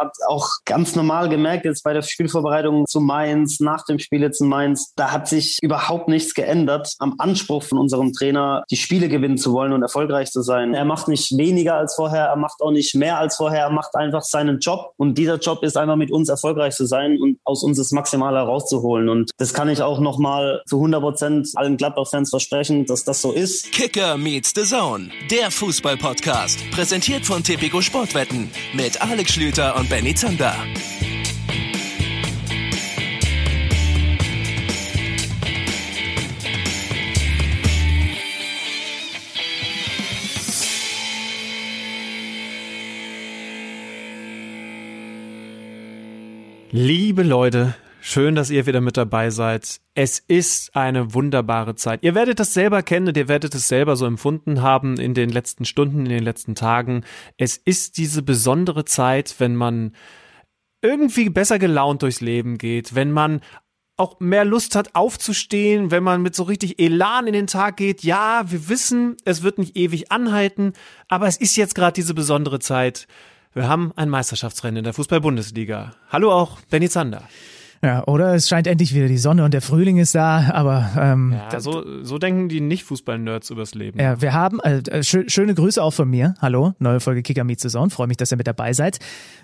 hat auch ganz normal gemerkt, jetzt bei der Spielvorbereitung zu Mainz, nach dem Spiel jetzt in Mainz, da hat sich überhaupt nichts geändert am Anspruch von unserem Trainer, die Spiele gewinnen zu wollen und erfolgreich zu sein. Er macht nicht weniger als vorher, er macht auch nicht mehr als vorher, er macht einfach seinen Job und dieser Job ist einfach mit uns erfolgreich zu sein und aus uns das Maximale herauszuholen und das kann ich auch nochmal zu 100 Prozent allen Gladbach-Fans versprechen, dass das so ist. Kicker meets the Zone, der Fußball-Podcast, präsentiert von Tipico Sportwetten mit Alex Schlüter und Benny Zander. Liebe Leute, schön, dass ihr wieder mit dabei seid. Es ist eine wunderbare Zeit. Ihr werdet das selber kennen und ihr werdet es selber so empfunden haben in den letzten Stunden, in den letzten Tagen. Es ist diese besondere Zeit, wenn man irgendwie besser gelaunt durchs Leben geht, wenn man auch mehr Lust hat aufzustehen, wenn man mit so richtig Elan in den Tag geht. Ja, wir wissen, es wird nicht ewig anhalten, aber es ist jetzt gerade diese besondere Zeit. Wir haben ein Meisterschaftsrennen in der Fußball-Bundesliga. Hallo auch Benny Zander. Ja, oder es scheint endlich wieder die Sonne und der Frühling ist da, aber ähm, ja, so, so denken die Nicht-Fußball-Nerds übers Leben. Ja, wir haben äh, schö schöne Grüße auch von mir. Hallo, neue Folge Kicker Meet Saison. Freue mich, dass ihr mit dabei seid.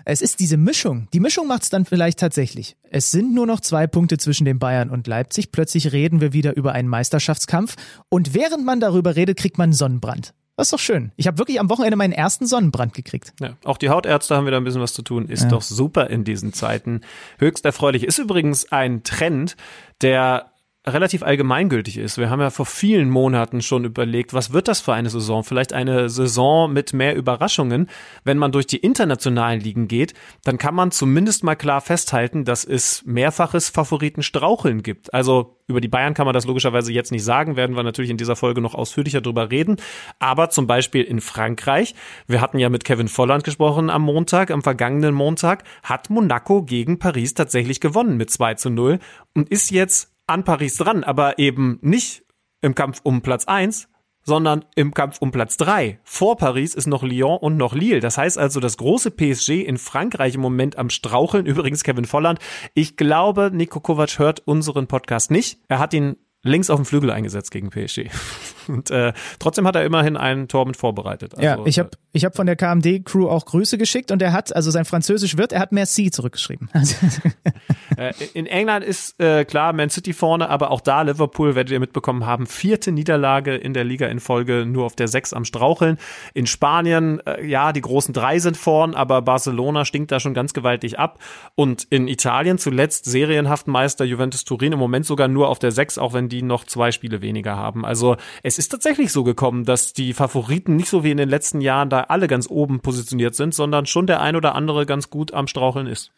Es ist diese Mischung. Die Mischung macht es dann vielleicht tatsächlich. Es sind nur noch zwei Punkte zwischen den Bayern und Leipzig. Plötzlich reden wir wieder über einen Meisterschaftskampf und während man darüber redet, kriegt man Sonnenbrand. Das ist doch schön. Ich habe wirklich am Wochenende meinen ersten Sonnenbrand gekriegt. Ja, auch die Hautärzte haben wieder ein bisschen was zu tun. Ist ja. doch super in diesen Zeiten. Höchst erfreulich. Ist übrigens ein Trend, der relativ allgemeingültig ist. Wir haben ja vor vielen Monaten schon überlegt, was wird das für eine Saison? Vielleicht eine Saison mit mehr Überraschungen. Wenn man durch die internationalen Ligen geht, dann kann man zumindest mal klar festhalten, dass es mehrfaches Favoritenstraucheln gibt. Also über die Bayern kann man das logischerweise jetzt nicht sagen, werden wir natürlich in dieser Folge noch ausführlicher drüber reden. Aber zum Beispiel in Frankreich, wir hatten ja mit Kevin Volland gesprochen am Montag, am vergangenen Montag, hat Monaco gegen Paris tatsächlich gewonnen mit 2 zu 0 und ist jetzt an Paris dran, aber eben nicht im Kampf um Platz eins, sondern im Kampf um Platz drei. Vor Paris ist noch Lyon und noch Lille. Das heißt also, das große PSG in Frankreich im Moment am Straucheln. Übrigens Kevin Volland. Ich glaube, Nico Kovac hört unseren Podcast nicht. Er hat ihn links auf dem Flügel eingesetzt gegen PSG. Und äh, trotzdem hat er immerhin ein Tor mit vorbereitet. Also, ja, ich habe äh, ich hab von der KMD-Crew auch Grüße geschickt und er hat, also sein Französisch wird, er hat Merci zurückgeschrieben. äh, in England ist äh, klar Man City vorne, aber auch da Liverpool, werdet ihr mitbekommen haben, vierte Niederlage in der Liga in Folge, nur auf der sechs am Straucheln. In Spanien, äh, ja, die großen drei sind vorn, aber Barcelona stinkt da schon ganz gewaltig ab. Und in Italien zuletzt serienhaft Meister Juventus Turin, im Moment sogar nur auf der sechs, auch wenn die noch zwei Spiele weniger haben. Also es ist tatsächlich so gekommen, dass die Favoriten nicht so wie in den letzten Jahren da alle ganz oben positioniert sind, sondern schon der ein oder andere ganz gut am Straucheln ist.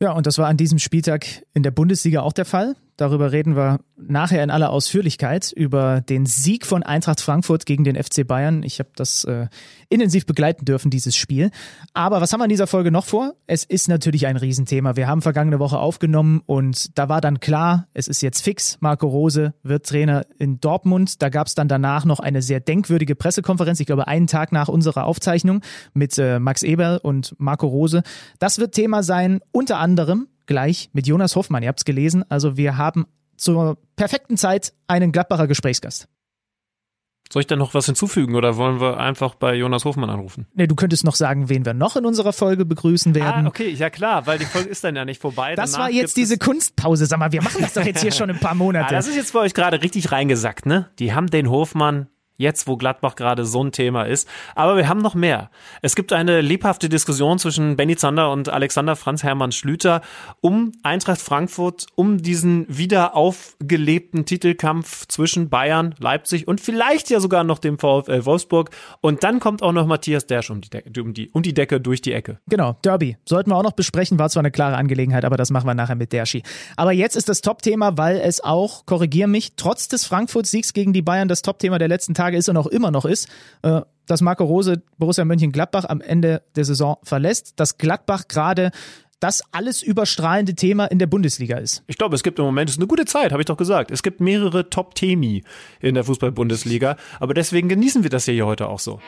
Ja, und das war an diesem Spieltag in der Bundesliga auch der Fall. Darüber reden wir nachher in aller Ausführlichkeit über den Sieg von Eintracht Frankfurt gegen den FC Bayern. Ich habe das äh, intensiv begleiten dürfen, dieses Spiel. Aber was haben wir in dieser Folge noch vor? Es ist natürlich ein Riesenthema. Wir haben vergangene Woche aufgenommen und da war dann klar, es ist jetzt fix. Marco Rose wird Trainer in Dortmund. Da gab es dann danach noch eine sehr denkwürdige Pressekonferenz, ich glaube einen Tag nach unserer Aufzeichnung mit äh, Max Eber und Marco Rose. Das wird Thema sein, unter anderem gleich mit Jonas Hoffmann. Ihr habt es gelesen. Also wir haben zur perfekten Zeit einen Gladbacher Gesprächsgast. Soll ich da noch was hinzufügen oder wollen wir einfach bei Jonas Hofmann anrufen? Nee, du könntest noch sagen, wen wir noch in unserer Folge begrüßen werden. Ah, okay, ja klar, weil die Folge ist dann ja nicht vorbei. Das Danach war jetzt diese Kunstpause. Sag mal, wir machen das doch jetzt hier schon ein paar Monate. Ah, das ist jetzt für euch gerade richtig reingesackt, ne? Die haben den Hofmann jetzt wo Gladbach gerade so ein Thema ist. Aber wir haben noch mehr. Es gibt eine lebhafte Diskussion zwischen Benny Zander und Alexander Franz Hermann Schlüter um Eintracht Frankfurt, um diesen wieder aufgelebten Titelkampf zwischen Bayern, Leipzig und vielleicht ja sogar noch dem VfL Wolfsburg. Und dann kommt auch noch Matthias Dersch um die, Decke, um die, um die Decke durch die Ecke. Genau, Derby. Sollten wir auch noch besprechen, war zwar eine klare Angelegenheit, aber das machen wir nachher mit Derschi. Aber jetzt ist das Top-Thema, weil es auch, korrigier mich, trotz des Frankfurt-Siegs gegen die Bayern das Top-Thema der letzten Tage Tage ist und auch immer noch ist, äh, dass Marco Rose Borussia Mönchengladbach am Ende der Saison verlässt, dass Gladbach gerade das alles überstrahlende Thema in der Bundesliga ist. Ich glaube, es gibt im Moment, es ist eine gute Zeit, habe ich doch gesagt. Es gibt mehrere Top-Themi in der Fußball-Bundesliga, aber deswegen genießen wir das hier heute auch so.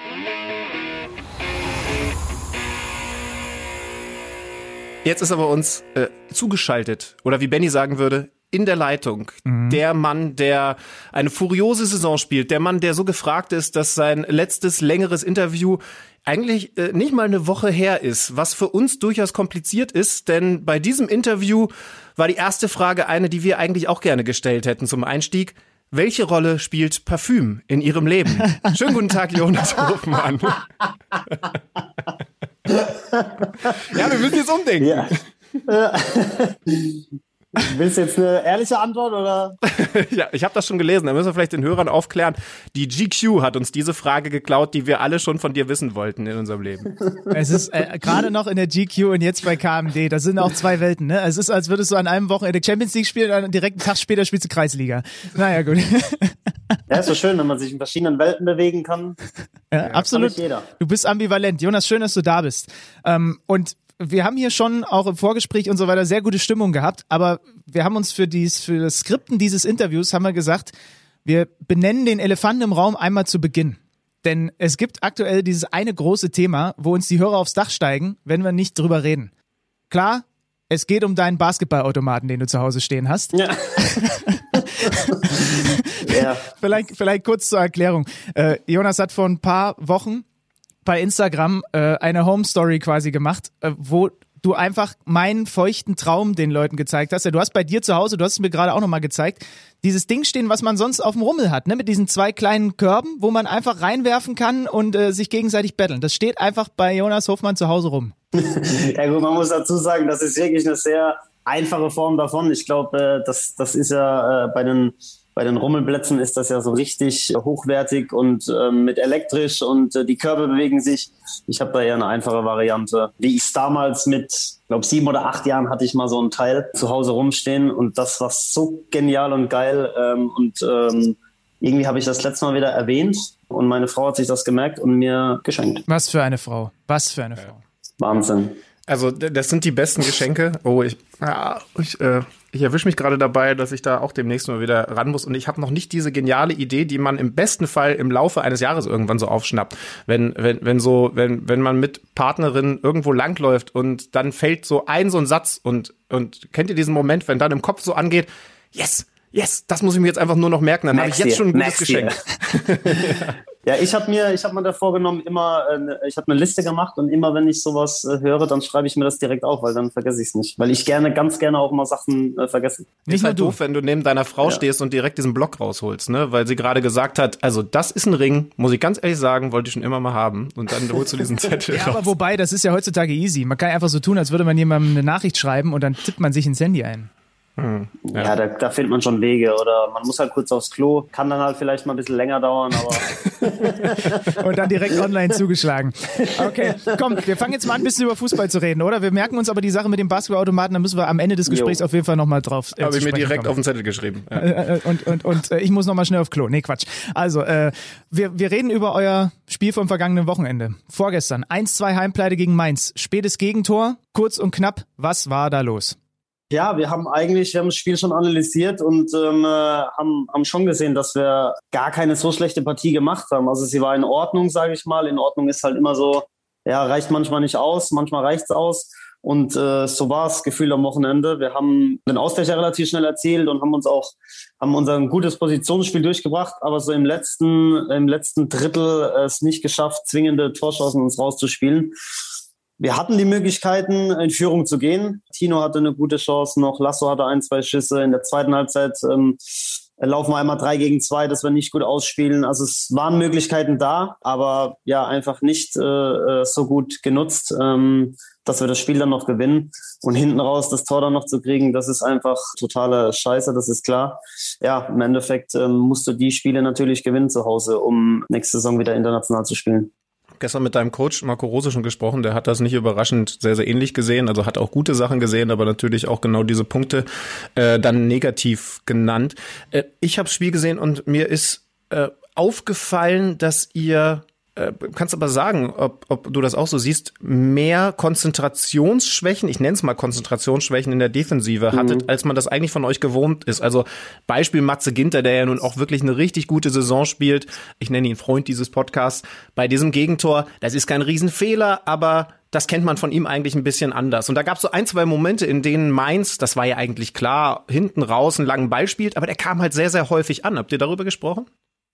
Jetzt ist er bei uns äh, zugeschaltet. Oder wie Benny sagen würde, in der Leitung. Mhm. Der Mann, der eine furiose Saison spielt. Der Mann, der so gefragt ist, dass sein letztes längeres Interview eigentlich äh, nicht mal eine Woche her ist, was für uns durchaus kompliziert ist, denn bei diesem Interview war die erste Frage eine, die wir eigentlich auch gerne gestellt hätten zum Einstieg. Welche Rolle spielt Parfüm in Ihrem Leben? Schönen guten Tag, Jonas Hofmann. ja, wir müssen jetzt umdenken. Ja. Willst du jetzt eine ehrliche Antwort oder? ja, ich habe das schon gelesen. Da müssen wir vielleicht den Hörern aufklären. Die GQ hat uns diese Frage geklaut, die wir alle schon von dir wissen wollten in unserem Leben. Es ist äh, gerade noch in der GQ und jetzt bei KMD. Das sind auch zwei Welten. Ne? Es ist, als würdest du an einem Wochenende Champions League spielen und direkt einen Tag später spielst du Kreisliga. Naja, gut. Ja, ist so schön, wenn man sich in verschiedenen Welten bewegen kann. Ja, ja absolut. Du bist ambivalent. Jonas, schön, dass du da bist. Ähm, und wir haben hier schon auch im Vorgespräch und so weiter sehr gute Stimmung gehabt, aber wir haben uns für, dies, für das Skripten dieses Interviews haben wir gesagt, wir benennen den Elefanten im Raum einmal zu Beginn. Denn es gibt aktuell dieses eine große Thema, wo uns die Hörer aufs Dach steigen, wenn wir nicht drüber reden. Klar, es geht um deinen Basketballautomaten, den du zu Hause stehen hast. Ja. ja. Vielleicht, vielleicht kurz zur Erklärung. Äh, Jonas hat vor ein paar Wochen bei Instagram äh, eine Home Story quasi gemacht, äh, wo du einfach meinen feuchten Traum den Leuten gezeigt hast. Ja, du hast bei dir zu Hause, du hast es mir gerade auch nochmal gezeigt, dieses Ding stehen, was man sonst auf dem Rummel hat, ne? mit diesen zwei kleinen Körben, wo man einfach reinwerfen kann und äh, sich gegenseitig betteln. Das steht einfach bei Jonas Hofmann zu Hause rum. ja gut, man muss dazu sagen, das ist wirklich eine sehr einfache Form davon. Ich glaube, äh, das, das ist ja äh, bei den bei den Rummelplätzen ist das ja so richtig hochwertig und ähm, mit elektrisch und äh, die Körbe bewegen sich. Ich habe da eher eine einfache Variante. Wie ich es damals mit, glaube sieben oder acht Jahren hatte ich mal so ein Teil zu Hause rumstehen und das war so genial und geil ähm, und ähm, irgendwie habe ich das letzte Mal wieder erwähnt und meine Frau hat sich das gemerkt und mir geschenkt. Was für eine Frau. Was für eine Frau. Wahnsinn. Also das sind die besten Geschenke. Oh, ich, ja, ich, äh, ich erwische mich gerade dabei, dass ich da auch demnächst mal wieder ran muss. Und ich habe noch nicht diese geniale Idee, die man im besten Fall im Laufe eines Jahres irgendwann so aufschnappt. Wenn, wenn, wenn so, wenn, wenn man mit Partnerin irgendwo langläuft und dann fällt so ein so ein Satz und, und kennt ihr diesen Moment, wenn dann im Kopf so angeht, yes, yes, das muss ich mir jetzt einfach nur noch merken, dann habe ich jetzt schon ein gutes Geschenk. Ja, ich habe mir, ich habe mir da vorgenommen, immer, äh, ich habe eine Liste gemacht und immer, wenn ich sowas äh, höre, dann schreibe ich mir das direkt auf, weil dann vergesse ich es nicht, weil ich gerne, ganz gerne auch mal Sachen äh, vergesse. Nicht ist halt du. doof, wenn du neben deiner Frau ja. stehst und direkt diesen Block rausholst, ne, weil sie gerade gesagt hat, also das ist ein Ring, muss ich ganz ehrlich sagen, wollte ich schon immer mal haben und dann holst du diesen Zettel ja, raus. aber wobei, das ist ja heutzutage easy. Man kann einfach so tun, als würde man jemandem eine Nachricht schreiben und dann tippt man sich ins Handy ein. Hm, ja, ja da, da, findet man schon Wege oder man muss halt kurz aufs Klo. Kann dann halt vielleicht mal ein bisschen länger dauern, aber. Und dann direkt online zugeschlagen. Okay, komm, wir fangen jetzt mal an, ein bisschen über Fußball zu reden, oder? Wir merken uns aber die Sache mit dem Basketballautomaten, da müssen wir am Ende des Gesprächs jo. auf jeden Fall nochmal drauf. Äh, Habe ich mir direkt kommen. auf den Zettel geschrieben. Ja. Äh, äh, und und, und äh, ich muss nochmal schnell auf Klo. Nee, Quatsch. Also, äh, wir, wir reden über euer Spiel vom vergangenen Wochenende. Vorgestern 1-2 Heimpleite gegen Mainz. Spätes Gegentor, kurz und knapp. Was war da los? Ja, wir haben eigentlich, wir haben das Spiel schon analysiert und ähm, äh, haben, haben schon gesehen, dass wir gar keine so schlechte Partie gemacht haben. Also sie war in Ordnung, sage ich mal. In Ordnung ist halt immer so, ja, reicht manchmal nicht aus, manchmal reicht's aus. Und äh, so war es Gefühl am Wochenende. Wir haben den Ausgleich relativ schnell erzielt und haben uns auch haben unser gutes Positionsspiel durchgebracht, aber so im letzten im letzten Drittel äh, es nicht geschafft, zwingende Torschancen uns rauszuspielen wir hatten die Möglichkeiten, in Führung zu gehen. Tino hatte eine gute Chance noch, Lasso hatte ein, zwei Schüsse. In der zweiten Halbzeit ähm, laufen wir einmal drei gegen zwei, dass wir nicht gut ausspielen. Also es waren Möglichkeiten da, aber ja, einfach nicht äh, äh, so gut genutzt, ähm, dass wir das Spiel dann noch gewinnen. Und hinten raus das Tor dann noch zu kriegen, das ist einfach totale Scheiße, das ist klar. Ja, im Endeffekt ähm, musst du die Spiele natürlich gewinnen zu Hause, um nächste Saison wieder international zu spielen gestern mit deinem Coach Marco Rose schon gesprochen, der hat das nicht überraschend sehr, sehr ähnlich gesehen, also hat auch gute Sachen gesehen, aber natürlich auch genau diese Punkte äh, dann negativ genannt. Äh, ich habe das Spiel gesehen und mir ist äh, aufgefallen, dass ihr äh, kannst aber sagen, ob, ob du das auch so siehst, mehr Konzentrationsschwächen, ich nenne es mal Konzentrationsschwächen in der Defensive mhm. hattet, als man das eigentlich von euch gewohnt ist. Also Beispiel Matze Ginter, der ja nun auch wirklich eine richtig gute Saison spielt. Ich nenne ihn Freund dieses Podcasts. Bei diesem Gegentor, das ist kein Riesenfehler, aber das kennt man von ihm eigentlich ein bisschen anders. Und da gab es so ein, zwei Momente, in denen Mainz, das war ja eigentlich klar, hinten raus einen langen Ball spielt, aber der kam halt sehr, sehr häufig an. Habt ihr darüber gesprochen?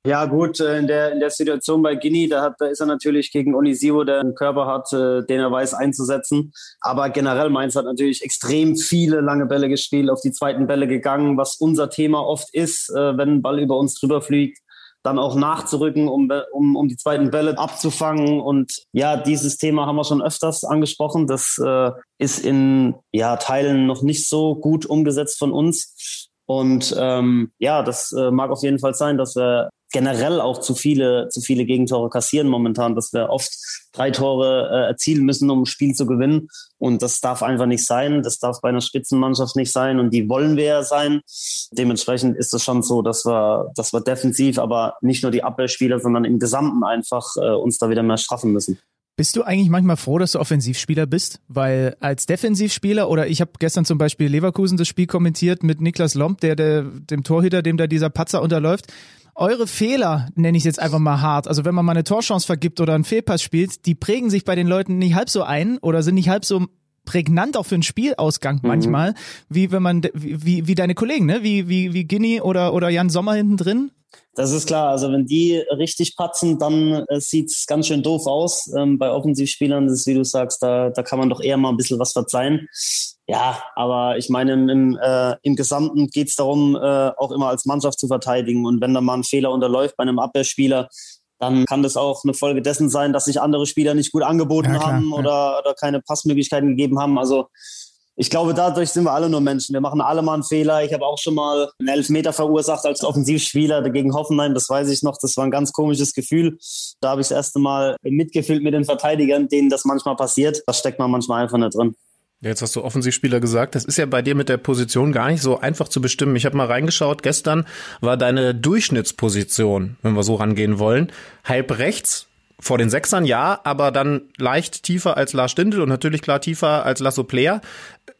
Ja, gut, äh, in der, in der Situation bei Guinea, da, hat, da ist er natürlich gegen Onisivo, der einen Körper hat, äh, den er weiß einzusetzen. Aber generell Mainz hat natürlich extrem viele lange Bälle gespielt, auf die zweiten Bälle gegangen, was unser Thema oft ist, äh, wenn ein Ball über uns drüber fliegt dann auch nachzurücken, um, um, um die zweiten Bälle abzufangen. Und ja, dieses Thema haben wir schon öfters angesprochen. Das äh, ist in ja, Teilen noch nicht so gut umgesetzt von uns. Und ähm, ja, das äh, mag auf jeden Fall sein, dass wir generell auch zu viele, zu viele Gegentore kassieren momentan, dass wir oft drei Tore äh, erzielen müssen, um ein Spiel zu gewinnen. Und das darf einfach nicht sein. Das darf bei einer Spitzenmannschaft nicht sein. Und die wollen wir ja sein. Dementsprechend ist es schon so, dass wir, dass wir defensiv, aber nicht nur die Abwehrspieler, sondern im Gesamten einfach äh, uns da wieder mehr straffen müssen. Bist du eigentlich manchmal froh, dass du Offensivspieler bist? Weil als Defensivspieler oder ich habe gestern zum Beispiel Leverkusen das Spiel kommentiert mit Niklas Lomb, der, der dem Torhüter, dem da dieser Patzer unterläuft eure Fehler, nenne ich jetzt einfach mal hart, also wenn man mal eine Torchance vergibt oder einen Fehlpass spielt, die prägen sich bei den Leuten nicht halb so ein oder sind nicht halb so prägnant auch für einen Spielausgang mhm. manchmal, wie wenn man wie, wie deine Kollegen, ne? Wie wie wie Ginny oder oder Jan Sommer hinten drin. Das ist klar. Also wenn die richtig patzen, dann äh, sieht's ganz schön doof aus. Ähm, bei Offensivspielern, das ist, wie du sagst, da, da kann man doch eher mal ein bisschen was verzeihen. Ja, aber ich meine, im, im, äh, im Gesamten geht's darum, äh, auch immer als Mannschaft zu verteidigen. Und wenn da mal ein Fehler unterläuft bei einem Abwehrspieler, dann kann das auch eine Folge dessen sein, dass sich andere Spieler nicht gut angeboten ja, klar, haben oder, ja. oder keine Passmöglichkeiten gegeben haben. Also ich glaube, dadurch sind wir alle nur Menschen. Wir machen alle mal einen Fehler. Ich habe auch schon mal einen Elfmeter verursacht als Offensivspieler gegen Hoffenheim. Das weiß ich noch. Das war ein ganz komisches Gefühl. Da habe ich das erste Mal mitgefühlt mit den Verteidigern, denen das manchmal passiert. Das steckt man manchmal einfach nicht drin. Jetzt hast du Offensivspieler gesagt, das ist ja bei dir mit der Position gar nicht so einfach zu bestimmen. Ich habe mal reingeschaut, gestern war deine Durchschnittsposition, wenn wir so rangehen wollen, halb rechts vor den Sechsern ja, aber dann leicht tiefer als Lars Stindl und natürlich klar tiefer als Lasso Player.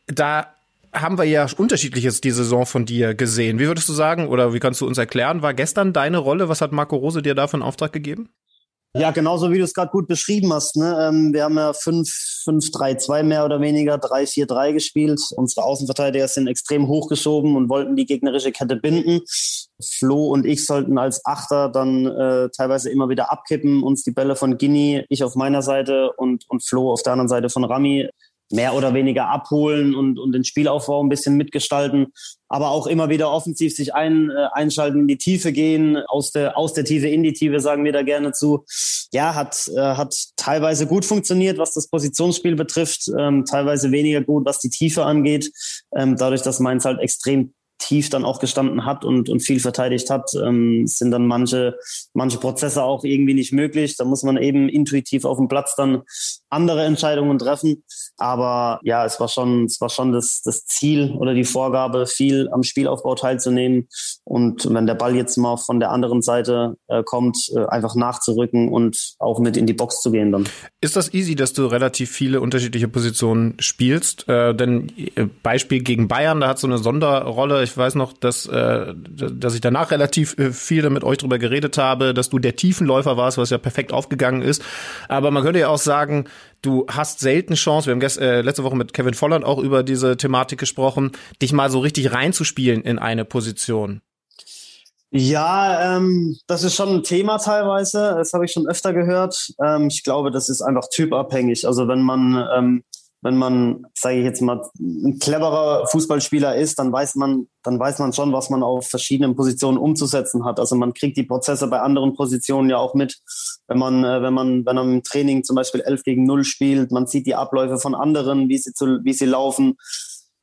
Da haben wir ja unterschiedliches die Saison von dir gesehen. Wie würdest du sagen oder wie kannst du uns erklären, war gestern deine Rolle? Was hat Marco Rose dir da für einen Auftrag gegeben? Ja, genauso wie du es gerade gut beschrieben hast. Ne? Ähm, wir haben ja 5-3-2 mehr oder weniger, 3-4-3 gespielt. Unsere Außenverteidiger sind extrem hochgeschoben und wollten die gegnerische Kette binden. Flo und ich sollten als Achter dann äh, teilweise immer wieder abkippen, uns die Bälle von Guinea, ich auf meiner Seite und, und Flo auf der anderen Seite von Rami mehr oder weniger abholen und, und den Spielaufbau ein bisschen mitgestalten, aber auch immer wieder offensiv sich ein, äh, einschalten, in die Tiefe gehen, aus der, aus der Tiefe in die Tiefe, sagen wir da gerne zu. Ja, hat, äh, hat teilweise gut funktioniert, was das Positionsspiel betrifft, ähm, teilweise weniger gut, was die Tiefe angeht, ähm, dadurch, dass Mainz halt extrem tief dann auch gestanden hat und, und viel verteidigt hat, ähm, sind dann manche, manche Prozesse auch irgendwie nicht möglich. Da muss man eben intuitiv auf dem Platz dann andere Entscheidungen treffen. Aber ja, es war schon, es war schon das, das Ziel oder die Vorgabe, viel am Spielaufbau teilzunehmen. Und wenn der Ball jetzt mal von der anderen Seite äh, kommt, äh, einfach nachzurücken und auch mit in die Box zu gehen dann. Ist das easy, dass du relativ viele unterschiedliche Positionen spielst? Äh, denn äh, Beispiel gegen Bayern, da hat so eine Sonderrolle ich weiß noch, dass, äh, dass ich danach relativ äh, viel mit euch drüber geredet habe, dass du der Tiefenläufer warst, was ja perfekt aufgegangen ist. Aber man könnte ja auch sagen, du hast selten Chance, wir haben gest, äh, letzte Woche mit Kevin Volland auch über diese Thematik gesprochen, dich mal so richtig reinzuspielen in eine Position. Ja, ähm, das ist schon ein Thema teilweise. Das habe ich schon öfter gehört. Ähm, ich glaube, das ist einfach typabhängig. Also wenn man ähm, wenn man, sage ich jetzt mal, ein cleverer Fußballspieler ist, dann weiß man, dann weiß man schon, was man auf verschiedenen Positionen umzusetzen hat. Also man kriegt die Prozesse bei anderen Positionen ja auch mit, wenn man, äh, wenn man, wenn man im Training zum Beispiel 11 gegen 0 spielt, man sieht die Abläufe von anderen, wie sie zu, wie sie laufen.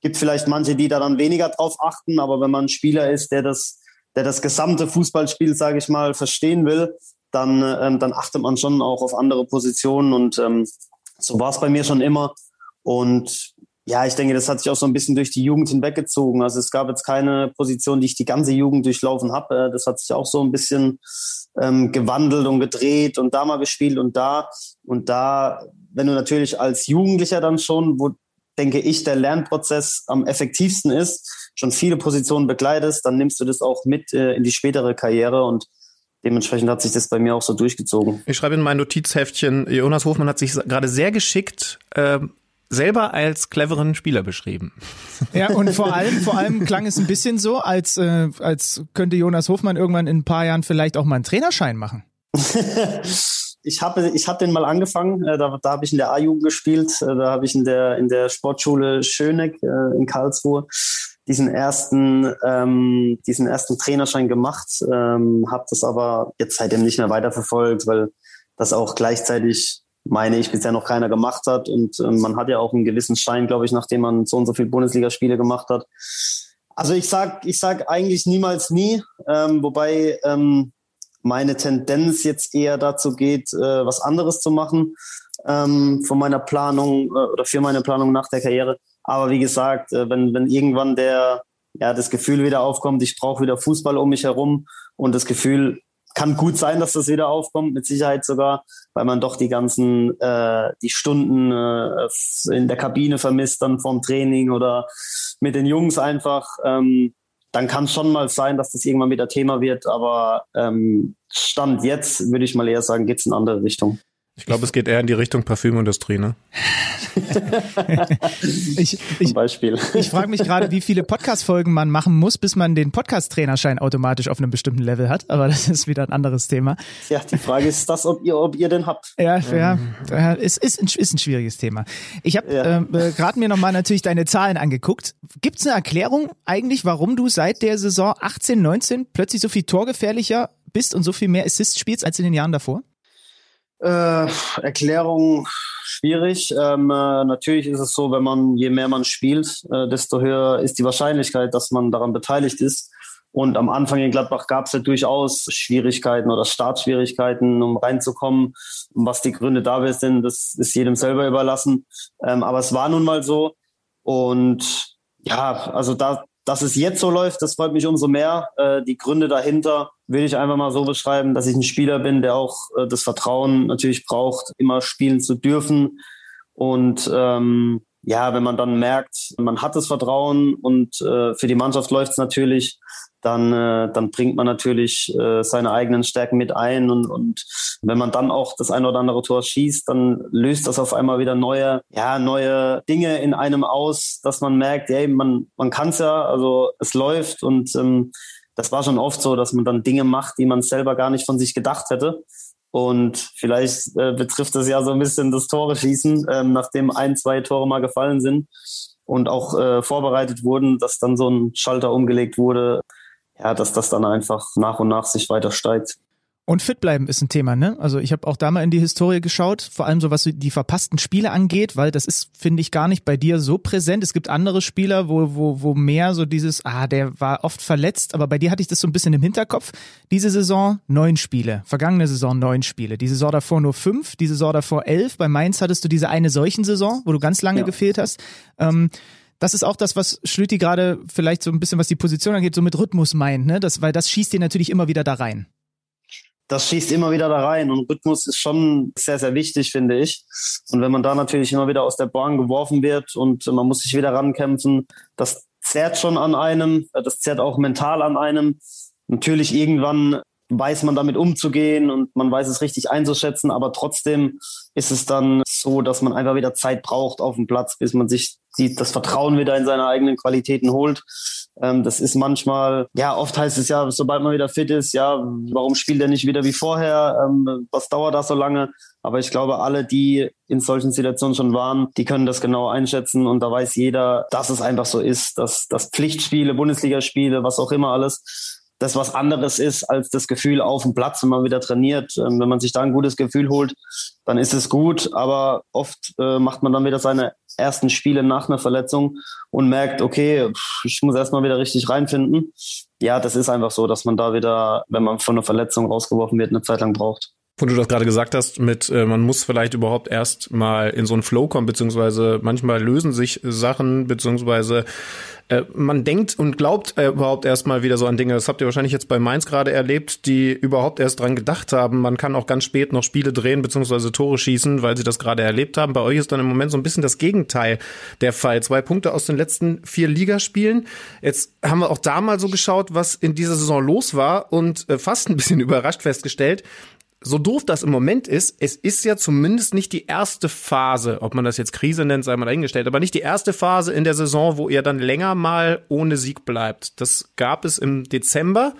Gibt vielleicht manche, die da dann weniger drauf achten, aber wenn man ein Spieler ist, der das, der das gesamte Fußballspiel, sage ich mal, verstehen will, dann, ähm, dann achtet man schon auch auf andere Positionen und ähm, so war es bei mir schon immer. Und ja, ich denke, das hat sich auch so ein bisschen durch die Jugend hinweggezogen. Also es gab jetzt keine Position, die ich die ganze Jugend durchlaufen habe. Das hat sich auch so ein bisschen ähm, gewandelt und gedreht und da mal gespielt und da. Und da, wenn du natürlich als Jugendlicher dann schon, wo denke ich, der Lernprozess am effektivsten ist, schon viele Positionen begleitest, dann nimmst du das auch mit äh, in die spätere Karriere. Und dementsprechend hat sich das bei mir auch so durchgezogen. Ich schreibe in mein Notizheftchen, Jonas Hofmann hat sich gerade sehr geschickt äh, selber als cleveren Spieler beschrieben. Ja, und vor allem, vor allem klang es ein bisschen so, als, äh, als könnte Jonas Hofmann irgendwann in ein paar Jahren vielleicht auch mal einen Trainerschein machen. ich habe ich hab den mal angefangen, äh, da, da habe ich in der A-Jugend gespielt, äh, da habe ich in der, in der Sportschule Schöneck äh, in Karlsruhe diesen ersten, ähm, diesen ersten Trainerschein gemacht, ähm, habe das aber jetzt seitdem nicht mehr weiterverfolgt, weil das auch gleichzeitig meine ich, bisher noch keiner gemacht hat. Und ähm, man hat ja auch einen gewissen Schein, glaube ich, nachdem man so und so viele Bundesligaspiele gemacht hat. Also ich sag, ich sag eigentlich niemals nie, ähm, wobei ähm, meine Tendenz jetzt eher dazu geht, äh, was anderes zu machen ähm, von meiner Planung äh, oder für meine Planung nach der Karriere. Aber wie gesagt, äh, wenn, wenn irgendwann der, ja, das Gefühl wieder aufkommt, ich brauche wieder Fußball um mich herum und das Gefühl kann gut sein, dass das wieder aufkommt, mit Sicherheit sogar, weil man doch die ganzen, äh, die Stunden äh, in der Kabine vermisst, dann vorm Training oder mit den Jungs einfach. Ähm, dann kann es schon mal sein, dass das irgendwann wieder Thema wird, aber ähm, Stand jetzt, würde ich mal eher sagen, geht es in eine andere Richtung. Ich glaube, es geht eher in die Richtung Parfümindustrie, ne? ich, ich, Beispiel. ich frage mich gerade, wie viele Podcast-Folgen man machen muss, bis man den Podcast-Trainerschein automatisch auf einem bestimmten Level hat. Aber das ist wieder ein anderes Thema. Ja, die Frage ist das, ob ihr, ob ihr den habt. Ja, ja, ja ist, ist, ein, ist ein schwieriges Thema. Ich habe ja. äh, gerade mir nochmal natürlich deine Zahlen angeguckt. Gibt es eine Erklärung eigentlich, warum du seit der Saison 18, 19 plötzlich so viel torgefährlicher bist und so viel mehr Assists spielst als in den Jahren davor? Äh, Erklärung schwierig. Ähm, äh, natürlich ist es so, wenn man, je mehr man spielt, äh, desto höher ist die Wahrscheinlichkeit, dass man daran beteiligt ist. Und am Anfang in Gladbach gab es ja durchaus Schwierigkeiten oder Startschwierigkeiten, um reinzukommen. Was die Gründe dafür sind, das ist jedem selber überlassen. Ähm, aber es war nun mal so. Und ja, also da, dass es jetzt so läuft, das freut mich umso mehr. Äh, die Gründe dahinter will ich einfach mal so beschreiben, dass ich ein Spieler bin, der auch äh, das Vertrauen natürlich braucht, immer spielen zu dürfen. Und ähm, ja, wenn man dann merkt, man hat das Vertrauen und äh, für die Mannschaft läuft es natürlich, dann, äh, dann bringt man natürlich äh, seine eigenen Stärken mit ein. Und, und wenn man dann auch das eine oder andere Tor schießt, dann löst das auf einmal wieder neue, ja, neue Dinge in einem aus, dass man merkt, ey, man, man kann es ja, also es läuft und ähm, das war schon oft so, dass man dann Dinge macht, die man selber gar nicht von sich gedacht hätte. Und vielleicht äh, betrifft das ja so ein bisschen das Tore schießen, ähm, nachdem ein, zwei Tore mal gefallen sind und auch äh, vorbereitet wurden, dass dann so ein Schalter umgelegt wurde, ja, dass das dann einfach nach und nach sich weiter steigt. Und fit bleiben ist ein Thema, ne? Also ich habe auch da mal in die Historie geschaut, vor allem so was die verpassten Spiele angeht, weil das ist, finde ich, gar nicht bei dir so präsent. Es gibt andere Spieler, wo, wo, wo mehr so dieses, ah, der war oft verletzt, aber bei dir hatte ich das so ein bisschen im Hinterkopf. Diese Saison neun Spiele, vergangene Saison neun Spiele, die Saison davor nur fünf, die Saison davor elf. Bei Mainz hattest du diese eine solchen Saison, wo du ganz lange ja. gefehlt hast. Ähm, das ist auch das, was Schlüti gerade vielleicht so ein bisschen, was die Position angeht, so mit Rhythmus meint, ne? Das, weil das schießt dir natürlich immer wieder da rein das schießt immer wieder da rein und Rhythmus ist schon sehr, sehr wichtig, finde ich. Und wenn man da natürlich immer wieder aus der Bahn geworfen wird und man muss sich wieder rankämpfen, das zerrt schon an einem, das zerrt auch mental an einem. Natürlich irgendwann weiß man damit umzugehen und man weiß es richtig einzuschätzen, aber trotzdem ist es dann so, dass man einfach wieder Zeit braucht auf dem Platz, bis man sich die, das Vertrauen wieder in seine eigenen Qualitäten holt. Ähm, das ist manchmal, ja, oft heißt es ja, sobald man wieder fit ist, ja, warum spielt er nicht wieder wie vorher? Ähm, was dauert das so lange? Aber ich glaube, alle, die in solchen Situationen schon waren, die können das genau einschätzen und da weiß jeder, dass es einfach so ist, dass, dass Pflichtspiele, Bundesligaspiele, was auch immer alles, das was anderes ist als das Gefühl auf dem Platz, wenn man wieder trainiert. Ähm, wenn man sich da ein gutes Gefühl holt, dann ist es gut. Aber oft äh, macht man dann wieder seine ersten Spiele nach einer Verletzung und merkt, okay, ich muss erstmal wieder richtig reinfinden. Ja, das ist einfach so, dass man da wieder, wenn man von einer Verletzung rausgeworfen wird, eine Zeit lang braucht. Wo du das gerade gesagt hast, mit äh, man muss vielleicht überhaupt erst mal in so einen Flow kommen, beziehungsweise manchmal lösen sich Sachen, beziehungsweise äh, man denkt und glaubt äh, überhaupt erst mal wieder so an Dinge. Das habt ihr wahrscheinlich jetzt bei Mainz gerade erlebt, die überhaupt erst dran gedacht haben. Man kann auch ganz spät noch Spiele drehen, beziehungsweise Tore schießen, weil sie das gerade erlebt haben. Bei euch ist dann im Moment so ein bisschen das Gegenteil der Fall. Zwei Punkte aus den letzten vier Ligaspielen. Jetzt haben wir auch da mal so geschaut, was in dieser Saison los war und äh, fast ein bisschen überrascht festgestellt, so doof das im Moment ist, es ist ja zumindest nicht die erste Phase, ob man das jetzt Krise nennt, sei mal dahingestellt, aber nicht die erste Phase in der Saison, wo ihr dann länger mal ohne Sieg bleibt. Das gab es im Dezember.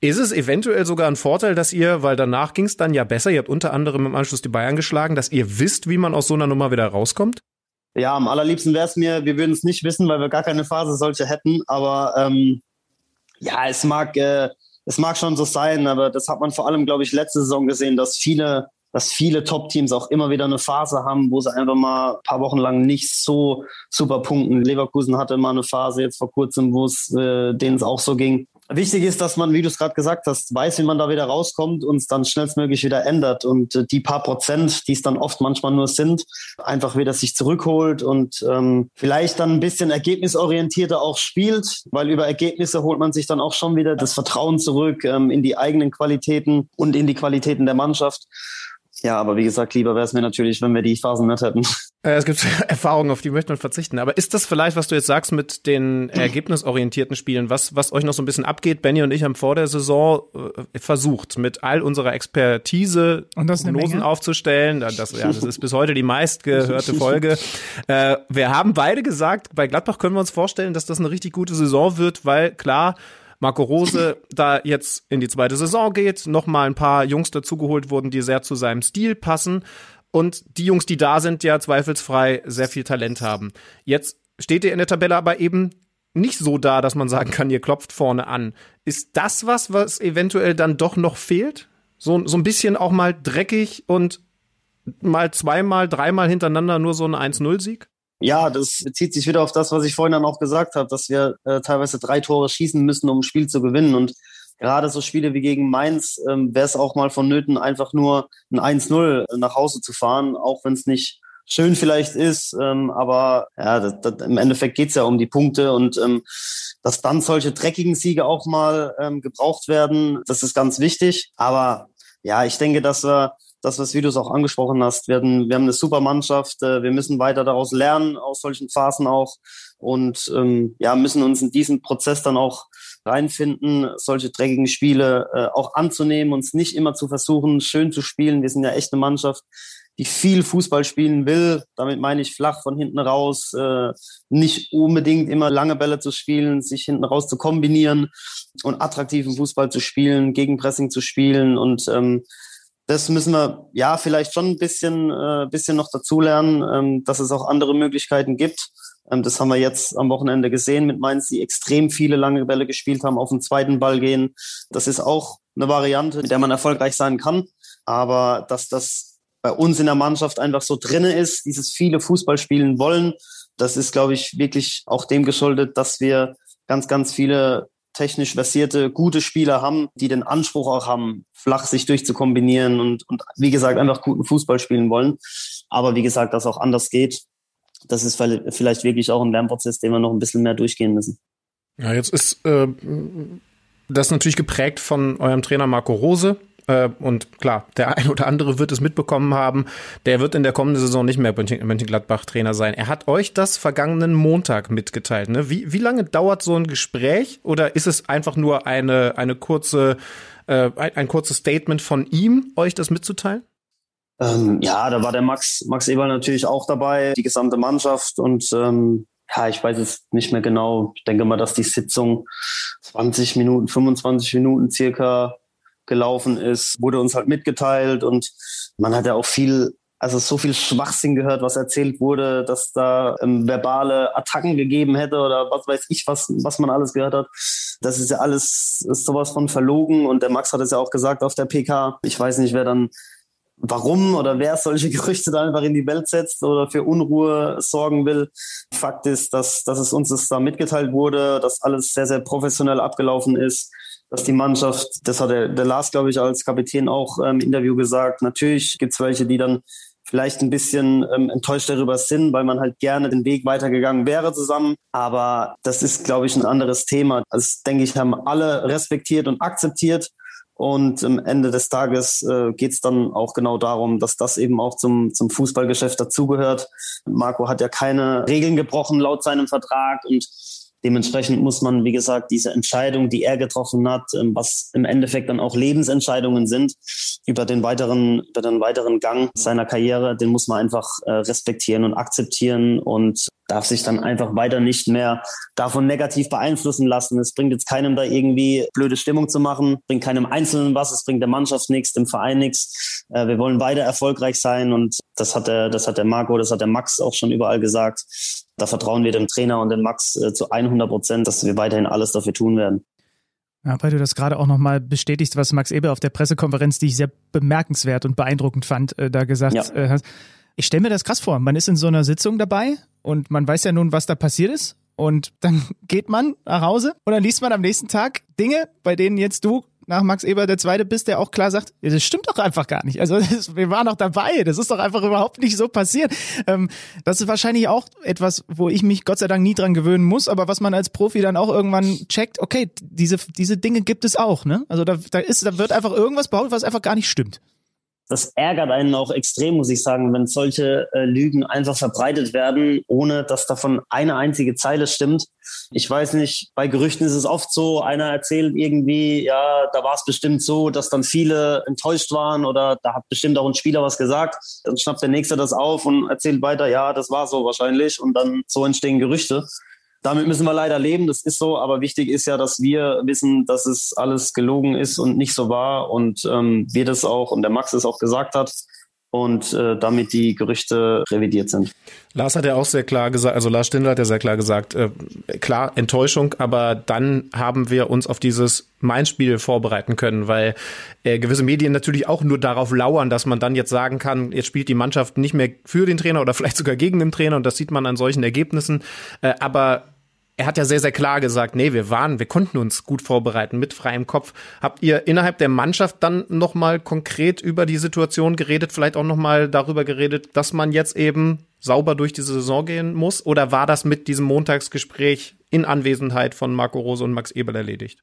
Ist es eventuell sogar ein Vorteil, dass ihr, weil danach ging es dann ja besser, ihr habt unter anderem im Anschluss die Bayern geschlagen, dass ihr wisst, wie man aus so einer Nummer wieder rauskommt? Ja, am allerliebsten wäre es mir, wir würden es nicht wissen, weil wir gar keine Phase solche hätten, aber ähm, ja, es mag äh, es mag schon so sein, aber das hat man vor allem, glaube ich, letzte Saison gesehen, dass viele, dass viele Top-Teams auch immer wieder eine Phase haben, wo sie einfach mal ein paar Wochen lang nicht so super punkten. Leverkusen hatte mal eine Phase jetzt vor kurzem, wo es äh, denen es auch so ging. Wichtig ist, dass man, wie du es gerade gesagt hast, weiß, wie man da wieder rauskommt und es dann schnellstmöglich wieder ändert. Und äh, die paar Prozent, die es dann oft manchmal nur sind, einfach wieder sich zurückholt und ähm, vielleicht dann ein bisschen ergebnisorientierter auch spielt, weil über Ergebnisse holt man sich dann auch schon wieder das Vertrauen zurück ähm, in die eigenen Qualitäten und in die Qualitäten der Mannschaft. Ja, aber wie gesagt, lieber wäre es mir natürlich, wenn wir die Phasen nicht hätten. Äh, es gibt Erfahrungen, auf die möchte man verzichten. Aber ist das vielleicht, was du jetzt sagst mit den ergebnisorientierten Spielen, was, was euch noch so ein bisschen abgeht? Benny und ich haben vor der Saison äh, versucht, mit all unserer Expertise Prognosen aufzustellen. Das, ja, das ist bis heute die meistgehörte Folge. Äh, wir haben beide gesagt, bei Gladbach können wir uns vorstellen, dass das eine richtig gute Saison wird, weil klar, Marco Rose da jetzt in die zweite Saison geht, nochmal ein paar Jungs dazugeholt wurden, die sehr zu seinem Stil passen. Und die Jungs, die da sind, ja zweifelsfrei sehr viel Talent haben. Jetzt steht ihr in der Tabelle aber eben nicht so da, dass man sagen kann, ihr klopft vorne an. Ist das was, was eventuell dann doch noch fehlt? So, so ein bisschen auch mal dreckig und mal zweimal, dreimal hintereinander nur so ein 1-0-Sieg? Ja, das bezieht sich wieder auf das, was ich vorhin dann auch gesagt habe, dass wir äh, teilweise drei Tore schießen müssen, um ein Spiel zu gewinnen. Und gerade so Spiele wie gegen Mainz ähm, wäre es auch mal vonnöten, einfach nur ein 1-0 nach Hause zu fahren, auch wenn es nicht schön vielleicht ist. Ähm, aber ja, das, das, im Endeffekt geht's ja um die Punkte und ähm, dass dann solche dreckigen Siege auch mal ähm, gebraucht werden, das ist ganz wichtig. Aber ja, ich denke, dass wir das, was du es auch angesprochen hast. Hatten, wir haben eine super Mannschaft. Äh, wir müssen weiter daraus lernen, aus solchen Phasen auch. Und ähm, ja, müssen uns in diesen Prozess dann auch reinfinden, solche dreckigen Spiele äh, auch anzunehmen, uns nicht immer zu versuchen, schön zu spielen. Wir sind ja echt eine Mannschaft, die viel Fußball spielen will. Damit meine ich flach von hinten raus, äh, nicht unbedingt immer lange Bälle zu spielen, sich hinten raus zu kombinieren und attraktiven Fußball zu spielen, Gegenpressing zu spielen und ähm, das müssen wir ja vielleicht schon ein bisschen, äh, bisschen noch dazulernen, ähm, dass es auch andere Möglichkeiten gibt. Ähm, das haben wir jetzt am Wochenende gesehen mit Mainz, die extrem viele lange Bälle gespielt haben, auf den zweiten Ball gehen. Das ist auch eine Variante, mit der man erfolgreich sein kann. Aber dass das bei uns in der Mannschaft einfach so drinne ist, dieses viele Fußball spielen wollen, das ist, glaube ich, wirklich auch dem geschuldet, dass wir ganz, ganz viele technisch versierte, gute Spieler haben, die den Anspruch auch haben, flach sich durchzukombinieren und, und wie gesagt, einfach guten Fußball spielen wollen. Aber wie gesagt, dass auch anders geht, das ist vielleicht wirklich auch ein Lernprozess, den wir noch ein bisschen mehr durchgehen müssen. Ja, jetzt ist äh, das natürlich geprägt von eurem Trainer Marco Rose, und klar, der ein oder andere wird es mitbekommen haben. Der wird in der kommenden Saison nicht mehr Mönchengladbach-Trainer sein. Er hat euch das vergangenen Montag mitgeteilt. Ne? Wie, wie lange dauert so ein Gespräch? Oder ist es einfach nur eine, eine kurze, äh, ein, ein kurzes Statement von ihm, euch das mitzuteilen? Ähm, ja, da war der Max, Max Eberl natürlich auch dabei, die gesamte Mannschaft und ähm, ja, ich weiß es nicht mehr genau. Ich denke mal, dass die Sitzung 20 Minuten, 25 Minuten circa gelaufen ist, wurde uns halt mitgeteilt und man hat ja auch viel, also so viel Schwachsinn gehört, was erzählt wurde, dass da ähm, verbale Attacken gegeben hätte oder was weiß ich, was, was man alles gehört hat. Das ist ja alles ist sowas von verlogen und der Max hat es ja auch gesagt auf der PK. Ich weiß nicht, wer dann warum oder wer solche Gerüchte da einfach in die Welt setzt oder für Unruhe sorgen will. Fakt ist, dass, dass es uns das da mitgeteilt wurde, dass alles sehr, sehr professionell abgelaufen ist dass die Mannschaft, das hat der, der Lars, glaube ich, als Kapitän auch ähm, im Interview gesagt, natürlich gibt es welche, die dann vielleicht ein bisschen ähm, enttäuscht darüber sind, weil man halt gerne den Weg weitergegangen wäre zusammen. Aber das ist, glaube ich, ein anderes Thema. Das, denke ich, haben alle respektiert und akzeptiert. Und am Ende des Tages äh, geht es dann auch genau darum, dass das eben auch zum, zum Fußballgeschäft dazugehört. Marco hat ja keine Regeln gebrochen laut seinem Vertrag und Dementsprechend muss man, wie gesagt, diese Entscheidung, die er getroffen hat, ähm, was im Endeffekt dann auch Lebensentscheidungen sind, über den weiteren, über den weiteren Gang seiner Karriere, den muss man einfach äh, respektieren und akzeptieren und darf sich dann einfach weiter nicht mehr davon negativ beeinflussen lassen. Es bringt jetzt keinem da irgendwie blöde Stimmung zu machen, bringt keinem Einzelnen was, es bringt der Mannschaft nichts, dem Verein nichts. Äh, wir wollen beide erfolgreich sein und das hat der, das hat der Marco, das hat der Max auch schon überall gesagt. Da vertrauen wir dem Trainer und dem Max äh, zu 100 Prozent, dass wir weiterhin alles dafür tun werden. Ja, weil du das gerade auch nochmal bestätigst, was Max Eber auf der Pressekonferenz, die ich sehr bemerkenswert und beeindruckend fand, äh, da gesagt ja. äh, hat. Ich stelle mir das krass vor. Man ist in so einer Sitzung dabei und man weiß ja nun, was da passiert ist. Und dann geht man nach Hause und dann liest man am nächsten Tag Dinge, bei denen jetzt du nach Max Eber der Zweite bist, der auch klar sagt, das stimmt doch einfach gar nicht. Also das, wir waren doch dabei, das ist doch einfach überhaupt nicht so passiert. Ähm, das ist wahrscheinlich auch etwas, wo ich mich Gott sei Dank nie dran gewöhnen muss, aber was man als Profi dann auch irgendwann checkt, okay, diese, diese Dinge gibt es auch. Ne? Also da, da, ist, da wird einfach irgendwas behauptet, was einfach gar nicht stimmt das ärgert einen auch extrem, muss ich sagen, wenn solche äh, Lügen einfach verbreitet werden, ohne dass davon eine einzige Zeile stimmt. Ich weiß nicht, bei Gerüchten ist es oft so, einer erzählt irgendwie, ja, da war es bestimmt so, dass dann viele enttäuscht waren oder da hat bestimmt auch ein Spieler was gesagt. Dann schnappt der Nächste das auf und erzählt weiter, ja, das war so wahrscheinlich und dann so entstehen Gerüchte. Damit müssen wir leider leben, das ist so, aber wichtig ist ja, dass wir wissen, dass es alles gelogen ist und nicht so war und ähm, wir das auch und der Max es auch gesagt hat und äh, damit die Gerüchte revidiert sind. Lars hat ja auch sehr klar gesagt, also Lars Stindl hat ja sehr klar gesagt, äh, klar Enttäuschung, aber dann haben wir uns auf dieses Main-Spiel vorbereiten können, weil äh, gewisse Medien natürlich auch nur darauf lauern, dass man dann jetzt sagen kann, jetzt spielt die Mannschaft nicht mehr für den Trainer oder vielleicht sogar gegen den Trainer und das sieht man an solchen Ergebnissen. Äh, aber er hat ja sehr, sehr klar gesagt, nee, wir waren, wir konnten uns gut vorbereiten mit freiem Kopf. Habt ihr innerhalb der Mannschaft dann nochmal konkret über die Situation geredet, vielleicht auch nochmal darüber geredet, dass man jetzt eben sauber durch diese Saison gehen muss? Oder war das mit diesem Montagsgespräch in Anwesenheit von Marco Rose und Max Ebel erledigt?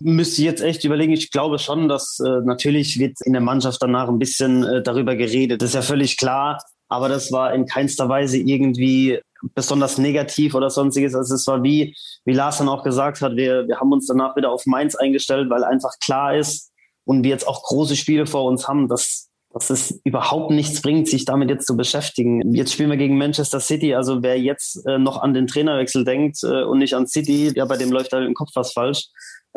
Müsste ich jetzt echt überlegen. Ich glaube schon, dass äh, natürlich wird in der Mannschaft danach ein bisschen äh, darüber geredet. Das ist ja völlig klar. Aber das war in keinster Weise irgendwie besonders negativ oder sonstiges. Also es war wie, wie Lars dann auch gesagt hat, wir, wir haben uns danach wieder auf Mainz eingestellt, weil einfach klar ist und wir jetzt auch große Spiele vor uns haben, dass, dass es überhaupt nichts bringt, sich damit jetzt zu beschäftigen. Jetzt spielen wir gegen Manchester City. Also wer jetzt äh, noch an den Trainerwechsel denkt äh, und nicht an City, ja, bei dem läuft halt im Kopf was falsch.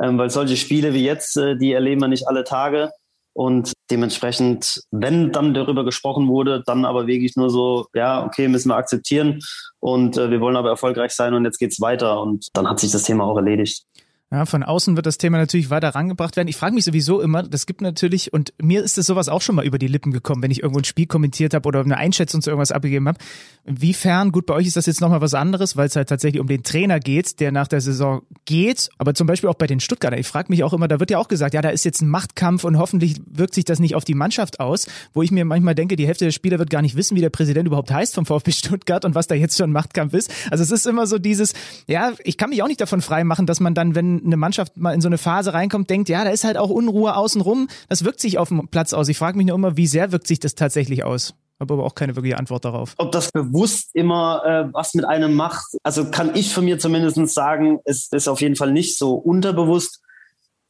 Ähm, weil solche Spiele wie jetzt, äh, die erleben wir nicht alle Tage. Und dementsprechend, wenn dann darüber gesprochen wurde, dann aber wirklich nur so, ja, okay, müssen wir akzeptieren und äh, wir wollen aber erfolgreich sein und jetzt geht's weiter. Und dann hat sich das Thema auch erledigt. Ja, von außen wird das Thema natürlich weiter rangebracht werden. Ich frage mich sowieso immer, das gibt natürlich, und mir ist es sowas auch schon mal über die Lippen gekommen, wenn ich irgendwo ein Spiel kommentiert habe oder eine Einschätzung zu irgendwas abgegeben habe. Inwiefern, gut, bei euch ist das jetzt nochmal was anderes, weil es halt tatsächlich um den Trainer geht, der nach der Saison geht. Aber zum Beispiel auch bei den Stuttgarter. Ich frage mich auch immer, da wird ja auch gesagt, ja, da ist jetzt ein Machtkampf und hoffentlich wirkt sich das nicht auf die Mannschaft aus, wo ich mir manchmal denke, die Hälfte der Spieler wird gar nicht wissen, wie der Präsident überhaupt heißt vom VfB Stuttgart und was da jetzt schon Machtkampf ist. Also es ist immer so dieses, ja, ich kann mich auch nicht davon freimachen, dass man dann, wenn eine Mannschaft mal in so eine Phase reinkommt, denkt, ja, da ist halt auch Unruhe außenrum. Das wirkt sich auf dem Platz aus. Ich frage mich nur immer, wie sehr wirkt sich das tatsächlich aus? Habe aber auch keine wirkliche Antwort darauf. Ob das bewusst immer äh, was mit einem macht, also kann ich von mir zumindest sagen, es ist auf jeden Fall nicht so unterbewusst.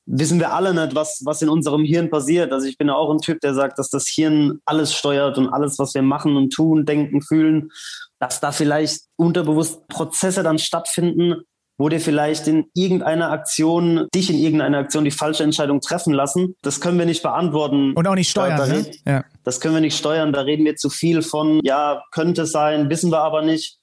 Wissen wir alle nicht, was, was in unserem Hirn passiert. Also ich bin ja auch ein Typ, der sagt, dass das Hirn alles steuert und alles, was wir machen und tun, denken, fühlen, dass da vielleicht unterbewusst Prozesse dann stattfinden, wo dir vielleicht in irgendeiner Aktion, dich in irgendeiner Aktion die falsche Entscheidung treffen lassen. Das können wir nicht beantworten. Und auch nicht steuern. Da, da ne? ja. Das können wir nicht steuern. Da reden wir zu viel von, ja, könnte sein, wissen wir aber nicht.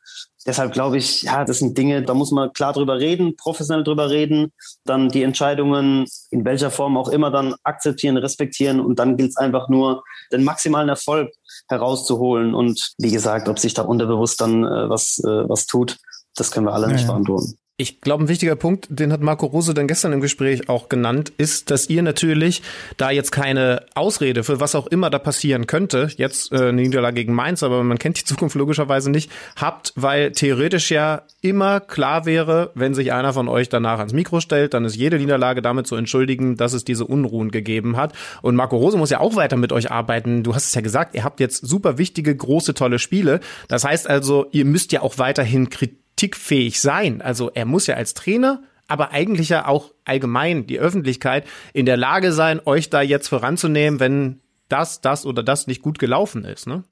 Deshalb glaube ich, ja, das sind Dinge, da muss man klar drüber reden, professionell drüber reden, dann die Entscheidungen in welcher Form auch immer dann akzeptieren, respektieren und dann gilt es einfach nur, den maximalen Erfolg herauszuholen. Und wie gesagt, ob sich da unterbewusst dann äh, was, äh, was tut, das können wir alle ja, nicht beantworten. Ich glaube, ein wichtiger Punkt, den hat Marco Rose dann gestern im Gespräch auch genannt, ist, dass ihr natürlich da jetzt keine Ausrede für was auch immer da passieren könnte, jetzt äh, eine Niederlage gegen Mainz, aber man kennt die Zukunft logischerweise nicht, habt, weil theoretisch ja immer klar wäre, wenn sich einer von euch danach ans Mikro stellt, dann ist jede Niederlage damit zu entschuldigen, dass es diese Unruhen gegeben hat. Und Marco Rose muss ja auch weiter mit euch arbeiten. Du hast es ja gesagt, ihr habt jetzt super wichtige, große, tolle Spiele. Das heißt also, ihr müsst ja auch weiterhin Kritik kritikfähig sein. Also er muss ja als Trainer, aber eigentlich ja auch allgemein die Öffentlichkeit in der Lage sein, euch da jetzt voranzunehmen, wenn das, das oder das nicht gut gelaufen ist, ne?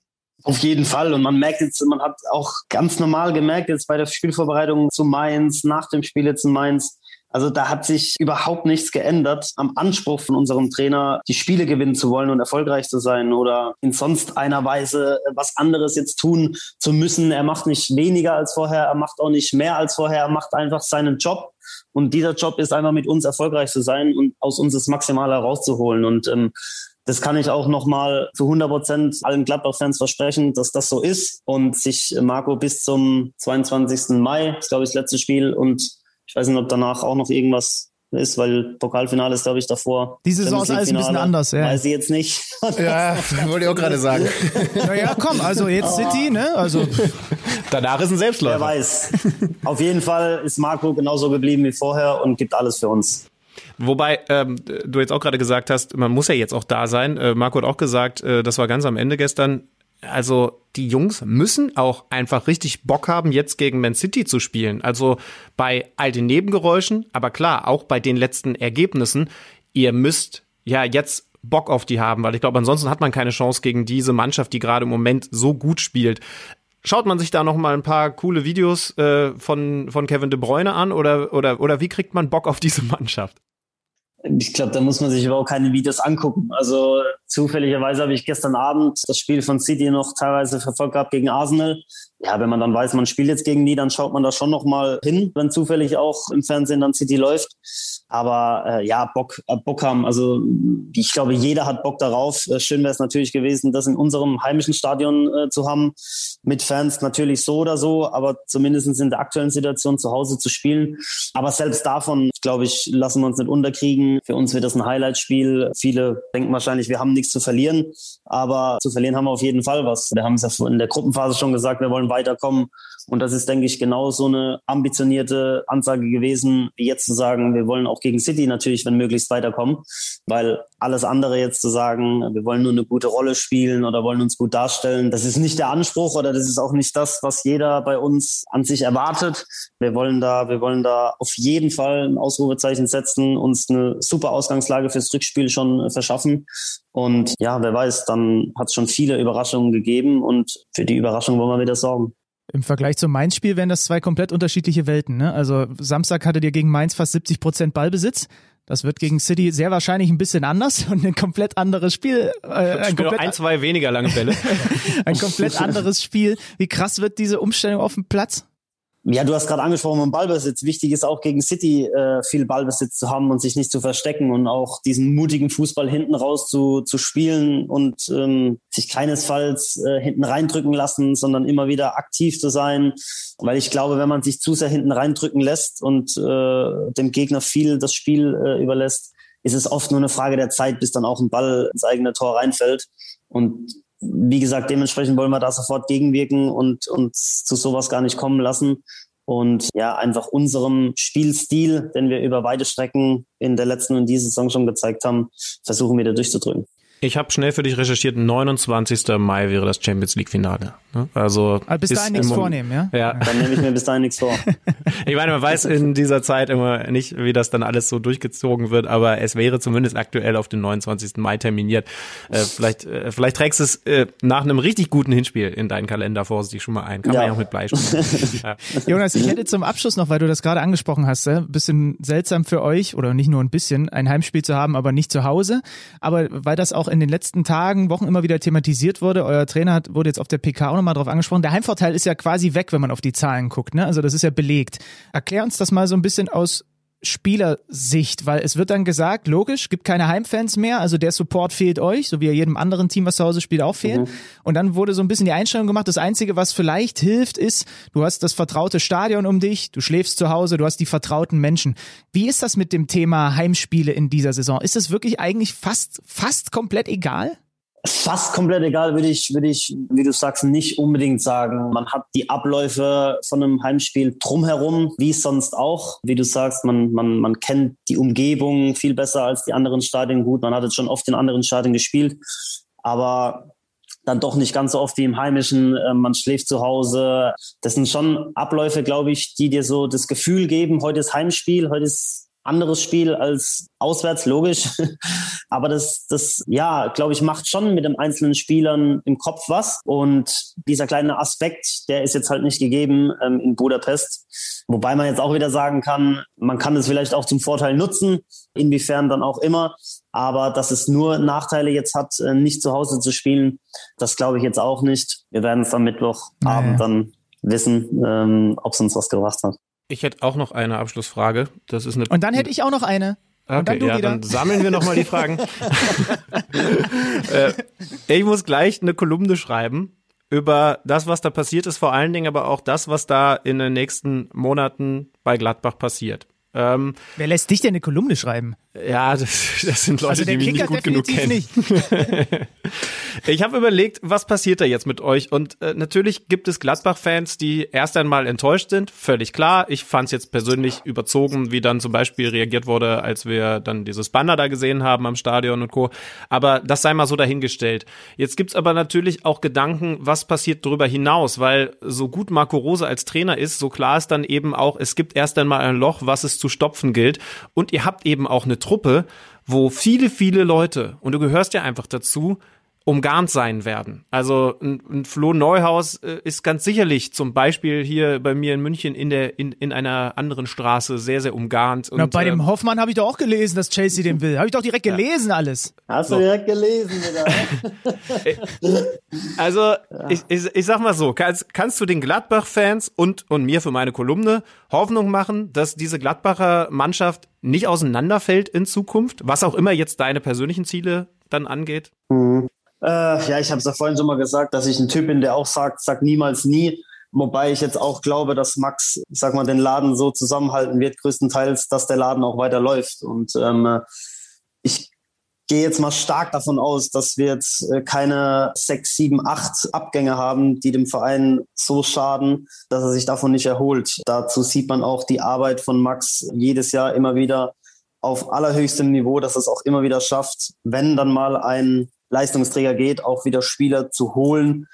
Auf jeden Fall. Und man merkt jetzt, man hat auch ganz normal gemerkt, jetzt bei der Spielvorbereitung zu Mainz, nach dem Spiel jetzt in Mainz, also da hat sich überhaupt nichts geändert am Anspruch von unserem Trainer, die Spiele gewinnen zu wollen und erfolgreich zu sein oder in sonst einer Weise was anderes jetzt tun zu müssen. Er macht nicht weniger als vorher, er macht auch nicht mehr als vorher, er macht einfach seinen Job. Und dieser Job ist einfach mit uns erfolgreich zu sein und aus uns das Maximale herauszuholen. Und ähm, das kann ich auch nochmal zu 100 Prozent allen Gladbach-Fans versprechen, dass das so ist und sich Marco bis zum 22. Mai, ist glaube ich das letzte Spiel und ich weiß nicht, ob danach auch noch irgendwas ist, weil Pokalfinale ist, glaube ich, davor. Diese Saison ist alles ein bisschen anders, ja. Weiß ich jetzt nicht. ja, wollte ich auch gerade sagen. naja, komm, also jetzt City, ne? Also. Danach ist ein Selbstläufer. Wer weiß. Auf jeden Fall ist Marco genauso geblieben wie vorher und gibt alles für uns. Wobei ähm, du jetzt auch gerade gesagt hast, man muss ja jetzt auch da sein. Äh, Marco hat auch gesagt, äh, das war ganz am Ende gestern, also die Jungs müssen auch einfach richtig Bock haben, jetzt gegen Man City zu spielen. Also bei all den Nebengeräuschen, aber klar, auch bei den letzten Ergebnissen, ihr müsst ja jetzt Bock auf die haben, weil ich glaube, ansonsten hat man keine Chance gegen diese Mannschaft, die gerade im Moment so gut spielt. Schaut man sich da noch mal ein paar coole Videos äh, von, von Kevin De Bruyne an oder, oder, oder wie kriegt man Bock auf diese Mannschaft? Ich glaube, da muss man sich überhaupt keine Videos angucken. Also zufälligerweise habe ich gestern Abend das Spiel von City noch teilweise verfolgt gehabt gegen Arsenal ja, wenn man dann weiß, man spielt jetzt gegen die, dann schaut man da schon noch mal hin, wenn zufällig auch im Fernsehen dann City läuft. Aber äh, ja, Bock, äh, Bock haben. Also ich glaube, jeder hat Bock darauf. Äh, schön wäre es natürlich gewesen, das in unserem heimischen Stadion äh, zu haben, mit Fans natürlich so oder so, aber zumindest in der aktuellen Situation zu Hause zu spielen. Aber selbst davon, glaube ich, lassen wir uns nicht unterkriegen. Für uns wird das ein Highlight-Spiel. Viele denken wahrscheinlich, wir haben nichts zu verlieren, aber zu verlieren haben wir auf jeden Fall was. Wir haben es ja in der Gruppenphase schon gesagt, wir wollen weiterkommen. Und das ist, denke ich, genau so eine ambitionierte Ansage gewesen, jetzt zu sagen, wir wollen auch gegen City natürlich, wenn möglichst weiterkommen, weil alles andere jetzt zu sagen, wir wollen nur eine gute Rolle spielen oder wollen uns gut darstellen, das ist nicht der Anspruch oder das ist auch nicht das, was jeder bei uns an sich erwartet. Wir wollen da, wir wollen da auf jeden Fall ein Ausrufezeichen setzen, uns eine super Ausgangslage fürs Rückspiel schon verschaffen. Und ja, wer weiß, dann hat es schon viele Überraschungen gegeben und für die Überraschung wollen wir wieder sorgen. Im Vergleich zum Mainz-Spiel wären das zwei komplett unterschiedliche Welten. Ne? Also Samstag hattet ihr gegen Mainz fast 70 Prozent Ballbesitz. Das wird gegen City sehr wahrscheinlich ein bisschen anders und ein komplett anderes Spiel. Äh, ein, komplett, ein, zwei weniger lange Bälle. ein komplett anderes Spiel. Wie krass wird diese Umstellung auf dem Platz? Ja, du hast gerade angesprochen, um Ballbesitz. Wichtig ist auch gegen City äh, viel Ballbesitz zu haben und sich nicht zu verstecken und auch diesen mutigen Fußball hinten raus zu, zu spielen und ähm, sich keinesfalls äh, hinten reindrücken lassen, sondern immer wieder aktiv zu sein. Weil ich glaube, wenn man sich zu sehr hinten reindrücken lässt und äh, dem Gegner viel das Spiel äh, überlässt, ist es oft nur eine Frage der Zeit, bis dann auch ein Ball ins eigene Tor reinfällt. Und wie gesagt, dementsprechend wollen wir da sofort gegenwirken und uns zu sowas gar nicht kommen lassen. Und ja, einfach unserem Spielstil, den wir über weite Strecken in der letzten und dieser Saison schon gezeigt haben, versuchen wir da durchzudrücken. Ich habe schnell für dich recherchiert, 29. Mai wäre das Champions League Finale. Ne? Also Aber bis dahin nichts vornehmen, ja? Ja. Dann nehme ich mir bis dahin nichts vor. ich meine, man weiß in dieser Zeit immer nicht, wie das dann alles so durchgezogen wird, aber es wäre zumindest aktuell auf den 29. Mai terminiert. Äh, vielleicht, äh, vielleicht trägst du es äh, nach einem richtig guten Hinspiel in deinen Kalender vorsichtig schon mal ein. Kann ja. man ja auch mit Blei ja. Jonas, ich hätte zum Abschluss noch, weil du das gerade angesprochen hast, ein bisschen seltsam für euch oder nicht nur ein bisschen, ein Heimspiel zu haben, aber nicht zu Hause. Aber weil das auch in den letzten Tagen, Wochen immer wieder thematisiert wurde. Euer Trainer hat, wurde jetzt auf der PK auch nochmal drauf angesprochen. Der Heimvorteil ist ja quasi weg, wenn man auf die Zahlen guckt. Ne? Also das ist ja belegt. Erklär uns das mal so ein bisschen aus Spielersicht? Weil es wird dann gesagt, logisch, gibt keine Heimfans mehr, also der Support fehlt euch, so wie er jedem anderen Team, was zu Hause spielt, auch fehlt. Mhm. Und dann wurde so ein bisschen die Einstellung gemacht, das Einzige, was vielleicht hilft, ist, du hast das vertraute Stadion um dich, du schläfst zu Hause, du hast die vertrauten Menschen. Wie ist das mit dem Thema Heimspiele in dieser Saison? Ist es wirklich eigentlich fast, fast komplett egal? Fast komplett egal, würde ich, würde ich, wie du sagst, nicht unbedingt sagen. Man hat die Abläufe von einem Heimspiel drumherum, wie sonst auch. Wie du sagst, man, man, man kennt die Umgebung viel besser als die anderen Stadien. Gut, man hat jetzt schon oft in anderen Stadien gespielt, aber dann doch nicht ganz so oft wie im Heimischen. Ähm, man schläft zu Hause. Das sind schon Abläufe, glaube ich, die dir so das Gefühl geben, heute ist Heimspiel, heute ist anderes Spiel als auswärts, logisch. Aber das, das, ja, glaube ich, macht schon mit den einzelnen Spielern im Kopf was. Und dieser kleine Aspekt, der ist jetzt halt nicht gegeben ähm, in Budapest. Wobei man jetzt auch wieder sagen kann, man kann es vielleicht auch zum Vorteil nutzen, inwiefern dann auch immer. Aber dass es nur Nachteile jetzt hat, äh, nicht zu Hause zu spielen, das glaube ich jetzt auch nicht. Wir werden es am Mittwochabend naja. dann wissen, ähm, ob es uns was gebracht hat. Ich hätte auch noch eine Abschlussfrage. Das ist eine Und dann hätte ich auch noch eine. Okay, dann ja, wieder. dann sammeln wir nochmal die Fragen. äh, ich muss gleich eine Kolumne schreiben über das, was da passiert ist, vor allen Dingen aber auch das, was da in den nächsten Monaten bei Gladbach passiert. Ähm, Wer lässt dich denn eine Kolumne schreiben? Ja, das, das sind Leute, also die mich nicht gut genug kennen. Nicht. ich habe überlegt, was passiert da jetzt mit euch? Und äh, natürlich gibt es Gladbach-Fans, die erst einmal enttäuscht sind, völlig klar. Ich fand es jetzt persönlich überzogen, wie dann zum Beispiel reagiert wurde, als wir dann dieses Banner da gesehen haben am Stadion und Co. Aber das sei mal so dahingestellt. Jetzt gibt's aber natürlich auch Gedanken, was passiert darüber hinaus, weil so gut Marco Rose als Trainer ist, so klar ist dann eben auch, es gibt erst einmal ein Loch, was es zu stopfen gilt. Und ihr habt eben auch eine Truppe, wo viele, viele Leute, und du gehörst ja einfach dazu, umgarnt sein werden. Also ein, ein Flo Neuhaus äh, ist ganz sicherlich zum Beispiel hier bei mir in München in der in, in einer anderen Straße sehr sehr umgarnt. Und, Na, bei dem ähm, Hoffmann habe ich doch auch gelesen, dass Chelsea den will. Habe ich doch direkt gelesen ja. alles. Hast du direkt gelesen wieder? also ich, ich, ich sag mal so, kannst, kannst du den Gladbach-Fans und und mir für meine Kolumne Hoffnung machen, dass diese Gladbacher Mannschaft nicht auseinanderfällt in Zukunft, was auch immer jetzt deine persönlichen Ziele dann angeht? Mhm. Äh, ja, ich habe es ja vorhin schon mal gesagt, dass ich ein Typ bin, der auch sagt, sagt niemals nie. Wobei ich jetzt auch glaube, dass Max, sag mal, den Laden so zusammenhalten wird, größtenteils, dass der Laden auch weiter läuft. Und ähm, ich gehe jetzt mal stark davon aus, dass wir jetzt äh, keine sechs, sieben, acht Abgänge haben, die dem Verein so schaden, dass er sich davon nicht erholt. Dazu sieht man auch die Arbeit von Max jedes Jahr immer wieder auf allerhöchstem Niveau, dass es auch immer wieder schafft, wenn dann mal ein Leistungsträger geht, auch wieder Spieler zu holen,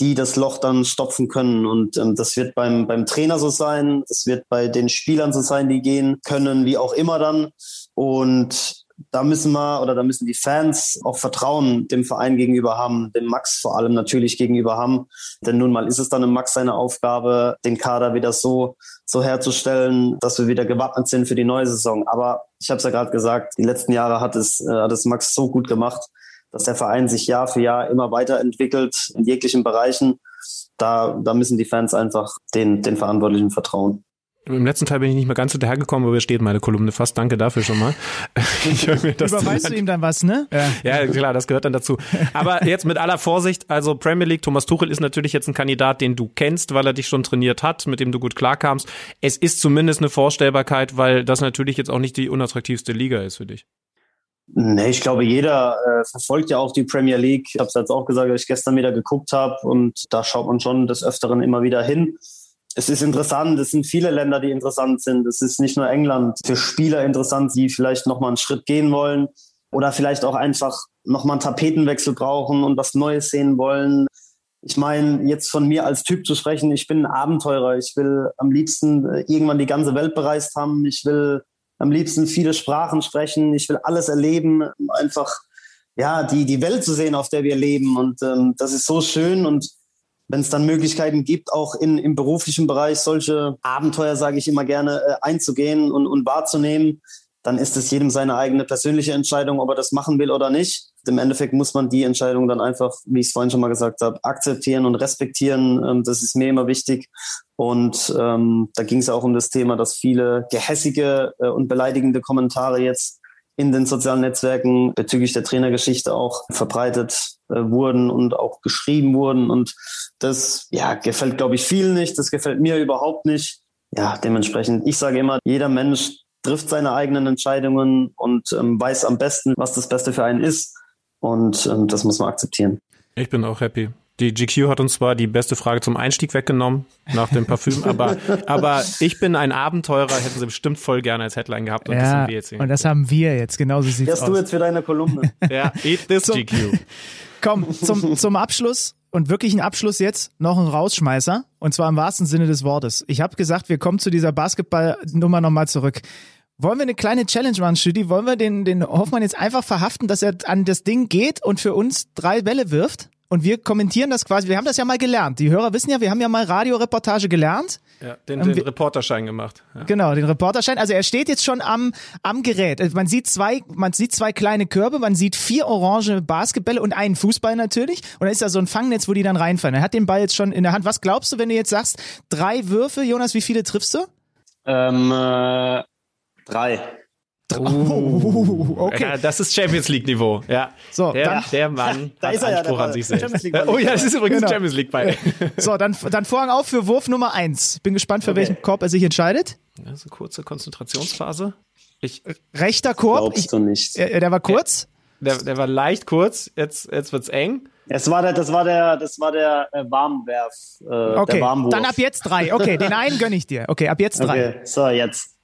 die das Loch dann stopfen können. Und ähm, das wird beim, beim Trainer so sein, das wird bei den Spielern so sein, die gehen können, wie auch immer dann. Und da müssen wir oder da müssen die Fans auch Vertrauen dem Verein gegenüber haben, dem Max vor allem natürlich gegenüber haben. Denn nun mal ist es dann im Max seine Aufgabe, den Kader wieder so, so herzustellen, dass wir wieder gewappnet sind für die neue Saison. Aber ich habe es ja gerade gesagt, die letzten Jahre hat es, äh, hat es Max so gut gemacht, dass der Verein sich Jahr für Jahr immer weiterentwickelt in jeglichen Bereichen. Da, da müssen die Fans einfach den, den Verantwortlichen vertrauen. Im letzten Teil bin ich nicht mehr ganz hinterhergekommen, aber steht meine Kolumne fast. Danke dafür schon mal. Ich mir das Überweist du ihm dann was, ne? Ja. ja, klar, das gehört dann dazu. Aber jetzt mit aller Vorsicht, also Premier League, Thomas Tuchel ist natürlich jetzt ein Kandidat, den du kennst, weil er dich schon trainiert hat, mit dem du gut klarkamst. Es ist zumindest eine Vorstellbarkeit, weil das natürlich jetzt auch nicht die unattraktivste Liga ist für dich. Nee, ich glaube, jeder äh, verfolgt ja auch die Premier League. Ich habe es jetzt auch gesagt, als ich gestern wieder geguckt habe und da schaut man schon des Öfteren immer wieder hin. Es ist interessant, es sind viele Länder, die interessant sind. Es ist nicht nur England. Für Spieler interessant, die vielleicht nochmal einen Schritt gehen wollen oder vielleicht auch einfach nochmal einen Tapetenwechsel brauchen und was Neues sehen wollen. Ich meine, jetzt von mir als Typ zu sprechen, ich bin ein Abenteurer. Ich will am liebsten äh, irgendwann die ganze Welt bereist haben. Ich will am liebsten viele Sprachen sprechen. Ich will alles erleben, einfach ja die die Welt zu sehen, auf der wir leben. Und ähm, das ist so schön. Und wenn es dann Möglichkeiten gibt, auch in, im beruflichen Bereich solche Abenteuer, sage ich immer gerne, äh, einzugehen und, und wahrzunehmen, dann ist es jedem seine eigene persönliche Entscheidung, ob er das machen will oder nicht. Im Endeffekt muss man die Entscheidung dann einfach, wie ich es vorhin schon mal gesagt habe, akzeptieren und respektieren. Ähm, das ist mir immer wichtig. Und ähm, da ging es auch um das Thema, dass viele gehässige äh, und beleidigende Kommentare jetzt in den sozialen Netzwerken bezüglich der Trainergeschichte auch verbreitet äh, wurden und auch geschrieben wurden. Und das ja, gefällt, glaube ich, vielen nicht. Das gefällt mir überhaupt nicht. Ja, dementsprechend, ich sage immer, jeder Mensch trifft seine eigenen Entscheidungen und ähm, weiß am besten, was das Beste für einen ist. Und ähm, das muss man akzeptieren. Ich bin auch happy. Die GQ hat uns zwar die beste Frage zum Einstieg weggenommen nach dem Parfüm, aber, aber ich bin ein Abenteurer, hätten sie bestimmt voll gerne als Headline gehabt. Und ja, das haben wir jetzt hier. Und das haben wir jetzt, genauso sieht's aus. du jetzt für deine Kolumne. ja, eat this zum, GQ. Komm, zum, zum Abschluss und wirklich ein Abschluss jetzt noch ein Rausschmeißer und zwar im wahrsten Sinne des Wortes. Ich habe gesagt, wir kommen zu dieser Basketballnummer nochmal zurück. Wollen wir eine kleine Challenge machen, Stüdi? Wollen wir den, den Hoffmann jetzt einfach verhaften, dass er an das Ding geht und für uns drei Bälle wirft? Und wir kommentieren das quasi, wir haben das ja mal gelernt. Die Hörer wissen ja, wir haben ja mal Radioreportage gelernt. Ja, den, den Reporterschein gemacht. Ja. Genau, den Reporterschein. Also er steht jetzt schon am, am Gerät. Also man sieht zwei, man sieht zwei kleine Körbe, man sieht vier orange Basketbälle und einen Fußball natürlich. Und da ist da so ein Fangnetz, wo die dann reinfallen. Er hat den Ball jetzt schon in der Hand. Was glaubst du, wenn du jetzt sagst, drei Würfe, Jonas, wie viele triffst du? Ähm, äh, Drei. Oh, okay. Ja, das ist Champions League Niveau. Ja. So, der, dann, der Mann da hat Anspruch ja, an sich selbst. Oh ja, das ist übrigens genau. Champions League bei. So, dann, dann Vorhang auf für Wurf Nummer eins. Bin gespannt, für okay. welchen Korb er sich entscheidet. Das ist eine kurze Konzentrationsphase. Ich, Rechter Korb. Glaubst ich, du nicht. Äh, der war kurz. Der, der war leicht kurz. Jetzt, jetzt wird's eng. Es war der, das war der, das war der äh, Warmwerf. Äh, okay. Der Warmwurf. Dann ab jetzt drei. Okay, den einen gönne ich dir. Okay, ab jetzt drei. Okay. So, jetzt.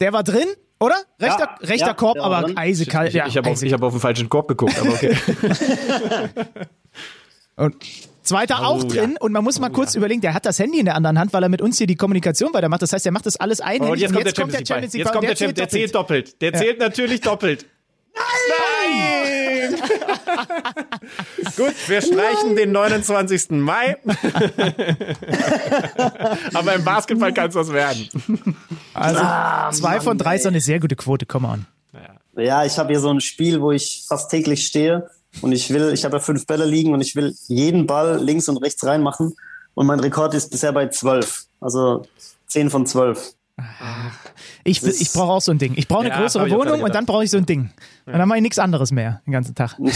Der war drin, oder? Rechter, ja, rechter ja, Korb, aber drin. eisekalt. Ich, ich, ich habe auf, hab auf den falschen Korb geguckt, aber okay. und zweiter oh, auch drin ja. und man muss mal oh, kurz überlegen, der hat das Handy in der anderen Hand, weil er mit uns hier die Kommunikation weitermacht. Das heißt, er macht das alles ein. Oh, und jetzt, kommt, jetzt der kommt der Champions League. Jetzt kommt der, der, der zählt doppelt. Der zählt natürlich doppelt. Nein! Gut, wir streichen Nein! den 29. Mai. Aber im Basketball kann es was werden. Also ah, zwei Mann, von drei ist eine sehr gute Quote, come on. Ja, ja ich habe hier so ein Spiel, wo ich fast täglich stehe und ich will, ich habe ja fünf Bälle liegen und ich will jeden Ball links und rechts reinmachen und mein Rekord ist bisher bei zwölf. Also zehn von zwölf. Ich, ich brauche auch so ein Ding. Ich brauche eine ja, größere Wohnung und dann brauche ich so ein Ding. Und dann mache ich nichts anderes mehr den ganzen Tag.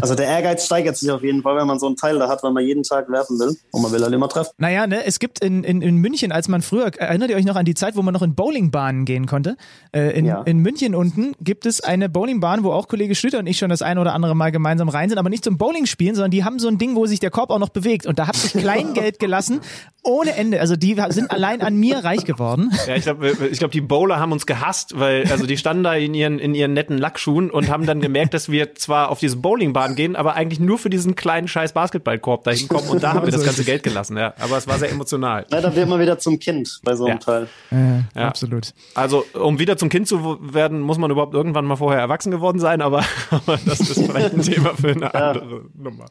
Also der Ehrgeiz steigert sich auf jeden Fall, wenn man so einen Teil da hat, weil man jeden Tag werfen will und man will halt immer treffen. Naja, ne, es gibt in, in, in München, als man früher, erinnert ihr euch noch an die Zeit, wo man noch in Bowlingbahnen gehen konnte? Äh, in, ja. in München unten gibt es eine Bowlingbahn, wo auch Kollege Schlüter und ich schon das ein oder andere Mal gemeinsam rein sind, aber nicht zum Bowling spielen, sondern die haben so ein Ding, wo sich der Korb auch noch bewegt. Und da habe ich Kleingeld gelassen, ohne Ende. Also die sind allein an mir reich geworden. Ja, ich glaube, ich glaub, die Bowler haben uns gehasst, weil also die standen da in ihren, in ihren netten Lackschuhen und haben dann gemerkt, dass wir zwar auf diese Bowlingbahn gehen, aber eigentlich nur für diesen kleinen scheiß Basketballkorb dahin kommen und da haben wir das ganze Geld gelassen, ja. Aber es war sehr emotional. Dann wird man wieder zum Kind bei so einem ja. Teil. Äh, ja. Absolut. Also, um wieder zum Kind zu werden, muss man überhaupt irgendwann mal vorher erwachsen geworden sein, aber, aber das ist vielleicht ein Thema für eine andere Nummer.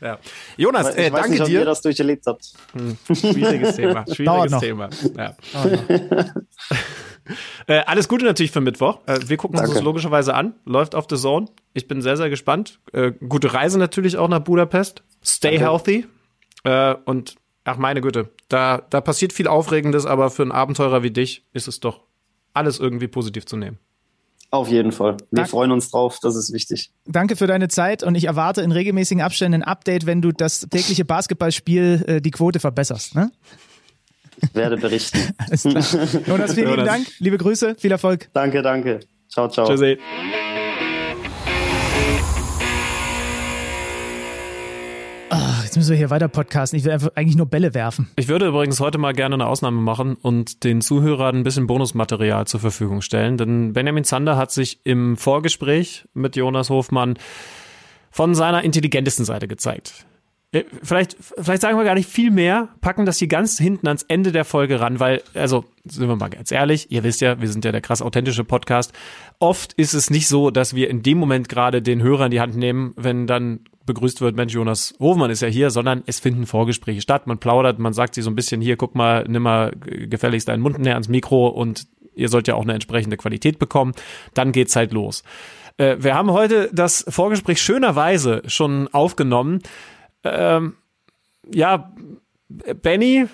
Ja. Jonas, äh, danke nicht, dir. Ob ihr das durcherlebt habt. Hm. Schwieriges Thema. Schwieriges Thema. Ja. Äh, alles Gute natürlich für Mittwoch. Äh, wir gucken Danke. uns das logischerweise an. Läuft auf The Zone. Ich bin sehr, sehr gespannt. Äh, gute Reise natürlich auch nach Budapest. Stay Danke. healthy. Äh, und ach meine Güte, da, da passiert viel Aufregendes, aber für einen Abenteurer wie dich ist es doch alles irgendwie positiv zu nehmen. Auf jeden Fall. Wir Dank. freuen uns drauf, das ist wichtig. Danke für deine Zeit und ich erwarte in regelmäßigen Abständen ein Update, wenn du das tägliche Basketballspiel äh, die Quote verbesserst. Ne? Werde berichten. Alles klar. Jonas, vielen lieben Dank. Liebe Grüße, viel Erfolg. Danke, danke. Ciao, ciao. Tschüssi. Ach, jetzt müssen wir hier weiter podcasten. Ich will einfach eigentlich nur Bälle werfen. Ich würde übrigens heute mal gerne eine Ausnahme machen und den Zuhörern ein bisschen Bonusmaterial zur Verfügung stellen. Denn Benjamin Zander hat sich im Vorgespräch mit Jonas Hofmann von seiner intelligentesten Seite gezeigt. Äh, vielleicht, vielleicht sagen wir gar nicht viel mehr, packen das hier ganz hinten ans Ende der Folge ran, weil, also, sind wir mal ganz ehrlich, ihr wisst ja, wir sind ja der krass authentische Podcast. Oft ist es nicht so, dass wir in dem Moment gerade den Hörer in die Hand nehmen, wenn dann begrüßt wird, Mensch, Jonas Hofmann ist ja hier, sondern es finden Vorgespräche statt. Man plaudert, man sagt sich so ein bisschen hier, guck mal, nimm mal gefälligst deinen Mund näher ans Mikro und ihr sollt ja auch eine entsprechende Qualität bekommen, dann geht's halt los. Äh, wir haben heute das Vorgespräch schönerweise schon aufgenommen. Ähm, ja, Benny,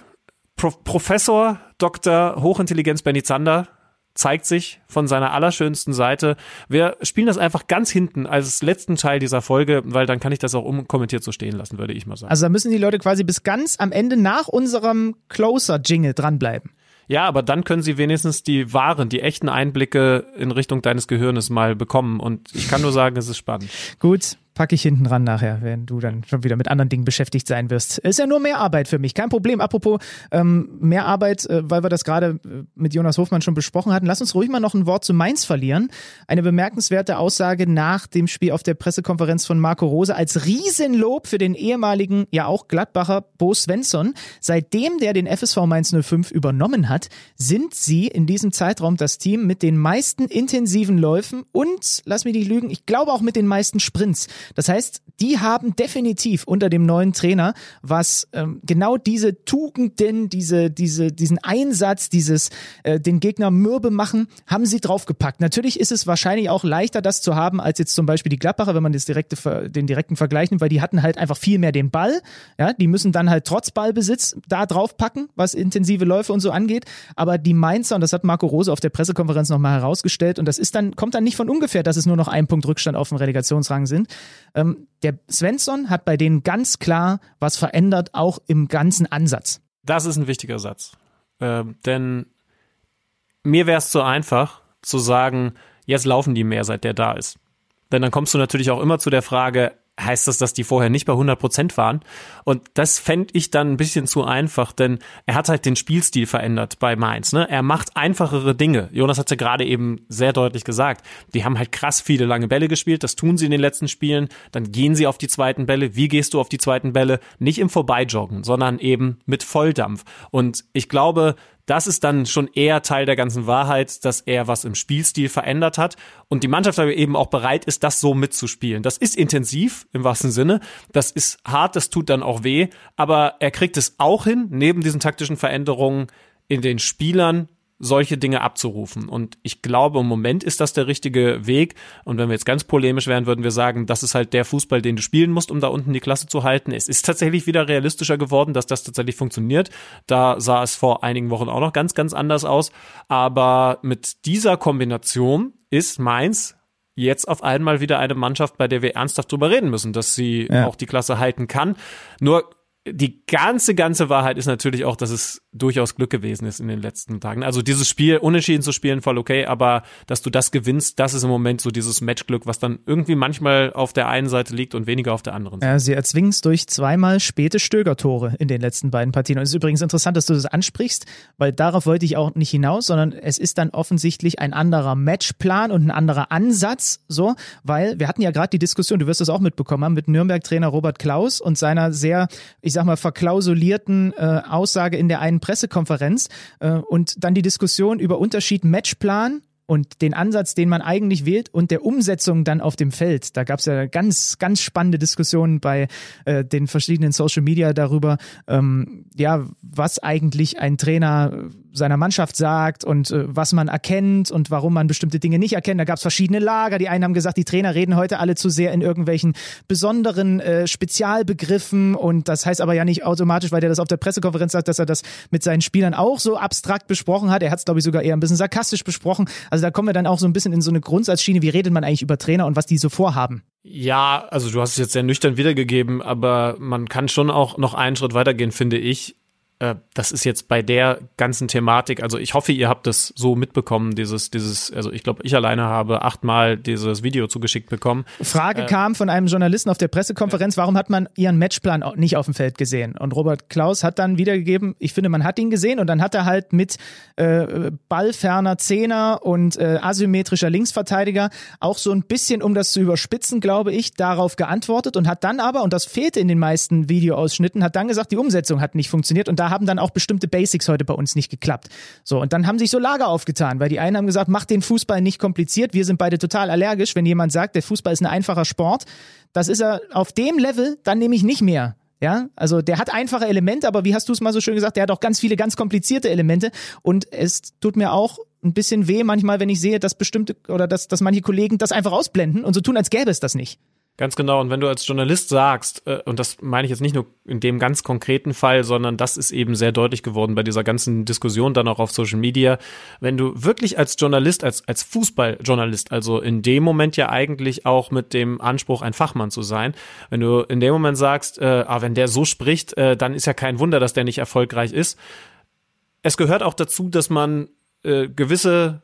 Pro Professor Dr. Hochintelligenz Benny Zander zeigt sich von seiner allerschönsten Seite. Wir spielen das einfach ganz hinten als letzten Teil dieser Folge, weil dann kann ich das auch unkommentiert so stehen lassen, würde ich mal sagen. Also da müssen die Leute quasi bis ganz am Ende nach unserem Closer-Jingle dranbleiben. Ja, aber dann können sie wenigstens die wahren, die echten Einblicke in Richtung deines Gehirnes mal bekommen. Und ich kann nur sagen, es ist spannend. Gut, packe ich hinten ran nachher, wenn du dann schon wieder mit anderen Dingen beschäftigt sein wirst. Ist ja nur mehr Arbeit für mich, kein Problem. Apropos ähm, mehr Arbeit, äh, weil wir das gerade äh, mit Jonas Hofmann schon besprochen hatten, lass uns ruhig mal noch ein Wort zu Mainz verlieren. Eine bemerkenswerte Aussage nach dem Spiel auf der Pressekonferenz von Marco Rose als Riesenlob für den ehemaligen, ja auch Gladbacher Bo Svensson. Seitdem der den FSV Mainz 05 übernommen hat, sind sie in diesem Zeitraum das Team mit den meisten intensiven Läufen und, lass mich nicht lügen, ich glaube auch mit den meisten Sprints. Das heißt, die haben definitiv unter dem neuen Trainer, was ähm, genau diese Tugenden, diese, diese, diesen Einsatz, dieses äh, den Gegner mürbe machen, haben sie draufgepackt. Natürlich ist es wahrscheinlich auch leichter, das zu haben, als jetzt zum Beispiel die Gladbacher, wenn man das direkte, den direkten Vergleich nimmt, weil die hatten halt einfach viel mehr den Ball. Ja, die müssen dann halt trotz Ballbesitz da draufpacken, was intensive Läufe und so angeht. Aber die Mainzer, und das hat Marco Rose auf der Pressekonferenz nochmal herausgestellt, und das ist dann, kommt dann nicht von ungefähr, dass es nur noch ein Punkt Rückstand auf dem Relegationsrang sind. Ähm, der Svensson hat bei denen ganz klar was verändert, auch im ganzen Ansatz. Das ist ein wichtiger Satz. Ähm, denn mir wäre es zu einfach zu sagen, jetzt laufen die mehr, seit der da ist. Denn dann kommst du natürlich auch immer zu der Frage, heißt das, dass die vorher nicht bei 100 Prozent waren. Und das fände ich dann ein bisschen zu einfach, denn er hat halt den Spielstil verändert bei Mainz. Ne? Er macht einfachere Dinge. Jonas hat ja gerade eben sehr deutlich gesagt. Die haben halt krass viele lange Bälle gespielt. Das tun sie in den letzten Spielen. Dann gehen sie auf die zweiten Bälle. Wie gehst du auf die zweiten Bälle? Nicht im Vorbeijoggen, sondern eben mit Volldampf. Und ich glaube, das ist dann schon eher Teil der ganzen Wahrheit, dass er was im Spielstil verändert hat und die Mannschaft aber eben auch bereit ist, das so mitzuspielen. Das ist intensiv im wahrsten Sinne, das ist hart, das tut dann auch weh, aber er kriegt es auch hin, neben diesen taktischen Veränderungen in den Spielern solche Dinge abzurufen. Und ich glaube, im Moment ist das der richtige Weg. Und wenn wir jetzt ganz polemisch wären, würden wir sagen, das ist halt der Fußball, den du spielen musst, um da unten die Klasse zu halten. Es ist tatsächlich wieder realistischer geworden, dass das tatsächlich funktioniert. Da sah es vor einigen Wochen auch noch ganz, ganz anders aus. Aber mit dieser Kombination ist Mainz jetzt auf einmal wieder eine Mannschaft, bei der wir ernsthaft drüber reden müssen, dass sie ja. auch die Klasse halten kann. Nur die ganze, ganze Wahrheit ist natürlich auch, dass es durchaus Glück gewesen ist in den letzten Tagen. Also dieses Spiel unentschieden zu spielen, voll okay, aber dass du das gewinnst, das ist im Moment so dieses Matchglück, was dann irgendwie manchmal auf der einen Seite liegt und weniger auf der anderen Seite. Ja, sie erzwingen es durch zweimal späte Stögertore in den letzten beiden Partien. Und es ist übrigens interessant, dass du das ansprichst, weil darauf wollte ich auch nicht hinaus, sondern es ist dann offensichtlich ein anderer Matchplan und ein anderer Ansatz, so, weil wir hatten ja gerade die Diskussion, du wirst das auch mitbekommen haben, mit Nürnberg-Trainer Robert Klaus und seiner sehr, ich sag mal, verklausulierten äh, Aussage in der einen Pressekonferenz äh, und dann die Diskussion über Unterschied Matchplan und den Ansatz, den man eigentlich wählt und der Umsetzung dann auf dem Feld. Da gab es ja ganz, ganz spannende Diskussionen bei äh, den verschiedenen Social Media darüber, ähm, ja, was eigentlich ein Trainer seiner Mannschaft sagt und äh, was man erkennt und warum man bestimmte Dinge nicht erkennt. Da gab es verschiedene Lager. Die einen haben gesagt, die Trainer reden heute alle zu sehr in irgendwelchen besonderen äh, Spezialbegriffen und das heißt aber ja nicht automatisch, weil der das auf der Pressekonferenz sagt, dass er das mit seinen Spielern auch so abstrakt besprochen hat. Er hat es, glaube ich, sogar eher ein bisschen sarkastisch besprochen. Also da kommen wir dann auch so ein bisschen in so eine Grundsatzschiene, wie redet man eigentlich über Trainer und was die so vorhaben. Ja, also du hast es jetzt sehr nüchtern wiedergegeben, aber man kann schon auch noch einen Schritt weitergehen, finde ich. Äh, das ist jetzt bei der ganzen Thematik, also ich hoffe, ihr habt das so mitbekommen, dieses, dieses, also ich glaube, ich alleine habe achtmal dieses Video zugeschickt bekommen. Frage äh, kam von einem Journalisten auf der Pressekonferenz, warum hat man ihren Matchplan nicht auf dem Feld gesehen? Und Robert Klaus hat dann wiedergegeben, ich finde, man hat ihn gesehen und dann hat er halt mit äh, ballferner Zehner und äh, asymmetrischer Linksverteidiger auch so ein bisschen, um das zu überspitzen, glaube ich, darauf geantwortet und hat dann aber, und das fehlte in den meisten Videoausschnitten, hat dann gesagt, die Umsetzung hat nicht funktioniert und da haben dann auch bestimmte Basics heute bei uns nicht geklappt. So, und dann haben sich so Lager aufgetan, weil die einen haben gesagt, mach den Fußball nicht kompliziert. Wir sind beide total allergisch, wenn jemand sagt, der Fußball ist ein einfacher Sport. Das ist er auf dem Level, dann nehme ich nicht mehr. Ja, also der hat einfache Elemente, aber wie hast du es mal so schön gesagt, der hat auch ganz viele ganz komplizierte Elemente und es tut mir auch ein bisschen weh manchmal, wenn ich sehe, dass bestimmte oder dass, dass manche Kollegen das einfach ausblenden und so tun, als gäbe es das nicht. Ganz genau. Und wenn du als Journalist sagst, äh, und das meine ich jetzt nicht nur in dem ganz konkreten Fall, sondern das ist eben sehr deutlich geworden bei dieser ganzen Diskussion dann auch auf Social Media, wenn du wirklich als Journalist, als, als Fußballjournalist, also in dem Moment ja eigentlich auch mit dem Anspruch, ein Fachmann zu sein, wenn du in dem Moment sagst, äh, ah, wenn der so spricht, äh, dann ist ja kein Wunder, dass der nicht erfolgreich ist. Es gehört auch dazu, dass man äh, gewisse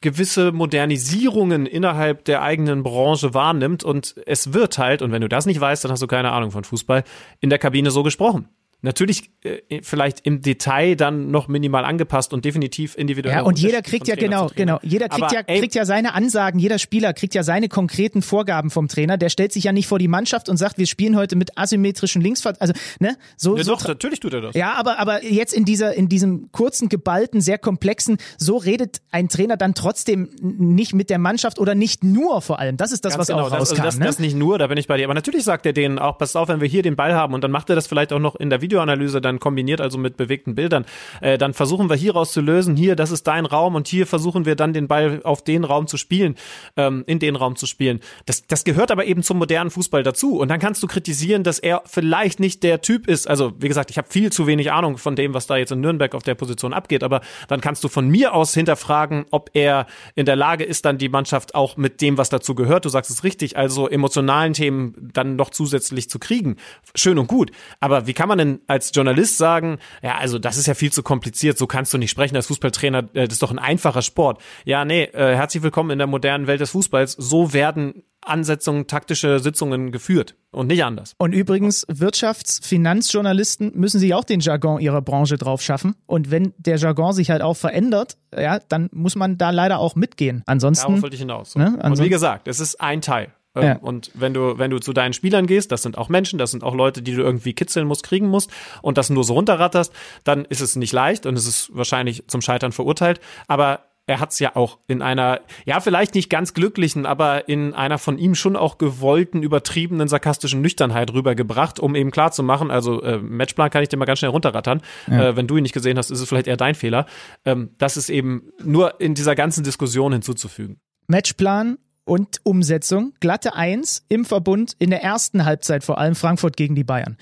gewisse Modernisierungen innerhalb der eigenen Branche wahrnimmt und es wird halt, und wenn du das nicht weißt, dann hast du keine Ahnung von Fußball, in der Kabine so gesprochen. Natürlich äh, vielleicht im Detail dann noch minimal angepasst und definitiv individuell. Ja, und jeder kriegt ja genau, genau, jeder kriegt Aber, ja ey, kriegt ja seine Ansagen, jeder Spieler kriegt ja seine konkreten Vorgaben vom Trainer. Der stellt sich ja nicht vor die Mannschaft und sagt, wir spielen heute mit asymmetrischen Linksvert, also ne, so. Ja, so doch, natürlich tut er das. Ja, aber aber jetzt in dieser in diesem kurzen, geballten, sehr komplexen, so redet ein Trainer dann trotzdem nicht mit der Mannschaft oder nicht nur vor allem. Das ist das, Ganz was genau, auch rauskam. Also das, ne? das nicht nur, da bin ich bei dir. Aber natürlich sagt er denen auch, pass auf, wenn wir hier den Ball haben und dann macht er das vielleicht auch noch in der Videoanalyse dann kombiniert, also mit bewegten Bildern, äh, dann versuchen wir hieraus zu lösen, hier, das ist dein Raum und hier versuchen wir dann den Ball auf den Raum zu spielen, ähm, in den Raum zu spielen. Das, das gehört aber eben zum modernen Fußball dazu. Und dann kannst du kritisieren, dass er vielleicht nicht der Typ ist. Also, wie gesagt, ich habe viel zu wenig Ahnung von dem, was da jetzt in Nürnberg auf der Position abgeht, aber dann kannst du von mir aus hinterfragen, ob er in der Lage ist, dann die Mannschaft auch mit dem, was dazu gehört, du sagst es richtig, also emotionalen Themen dann noch zusätzlich zu kriegen. Schön und gut. Aber wie kann man denn als Journalist sagen, ja, also das ist ja viel zu kompliziert, so kannst du nicht sprechen als Fußballtrainer, äh, das ist doch ein einfacher Sport. Ja, nee, äh, herzlich willkommen in der modernen Welt des Fußballs. So werden Ansetzungen, taktische Sitzungen geführt und nicht anders. Und übrigens, Wirtschafts-, Finanzjournalisten müssen sich auch den Jargon ihrer Branche drauf schaffen. Und wenn der Jargon sich halt auch verändert, ja, dann muss man da leider auch mitgehen. Ansonsten. Darauf wollte ich hinaus. So. Ne? Und wie gesagt, es ist ein Teil. Ähm, ja. Und wenn du, wenn du zu deinen Spielern gehst, das sind auch Menschen, das sind auch Leute, die du irgendwie kitzeln musst, kriegen musst und das nur so runterratterst, dann ist es nicht leicht und es ist wahrscheinlich zum Scheitern verurteilt. Aber er hat es ja auch in einer, ja, vielleicht nicht ganz glücklichen, aber in einer von ihm schon auch gewollten, übertriebenen, sarkastischen Nüchternheit rübergebracht, um eben klar zu machen, also äh, Matchplan kann ich dir mal ganz schnell runterrattern. Ja. Äh, wenn du ihn nicht gesehen hast, ist es vielleicht eher dein Fehler. Ähm, das ist eben nur in dieser ganzen Diskussion hinzuzufügen. Matchplan und Umsetzung. Glatte Eins im Verbund in der ersten Halbzeit, vor allem Frankfurt gegen die Bayern.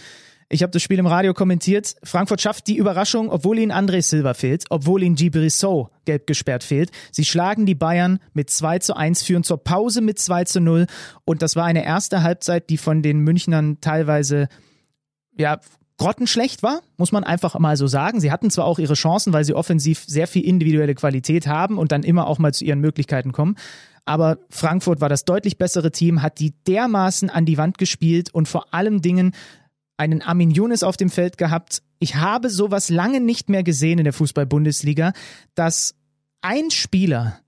Ich habe das Spiel im Radio kommentiert. Frankfurt schafft die Überraschung, obwohl ihnen André Silva fehlt, obwohl ihnen Gibrissot gelb gesperrt fehlt. Sie schlagen die Bayern mit 2 zu 1, führen zur Pause mit 2 zu 0. Und das war eine erste Halbzeit, die von den Münchnern teilweise, ja, grottenschlecht war, muss man einfach mal so sagen. Sie hatten zwar auch ihre Chancen, weil sie offensiv sehr viel individuelle Qualität haben und dann immer auch mal zu ihren Möglichkeiten kommen aber Frankfurt war das deutlich bessere Team, hat die dermaßen an die Wand gespielt und vor allem Dingen einen Armin Younes auf dem Feld gehabt. Ich habe sowas lange nicht mehr gesehen in der Fußball-Bundesliga, dass ein Spieler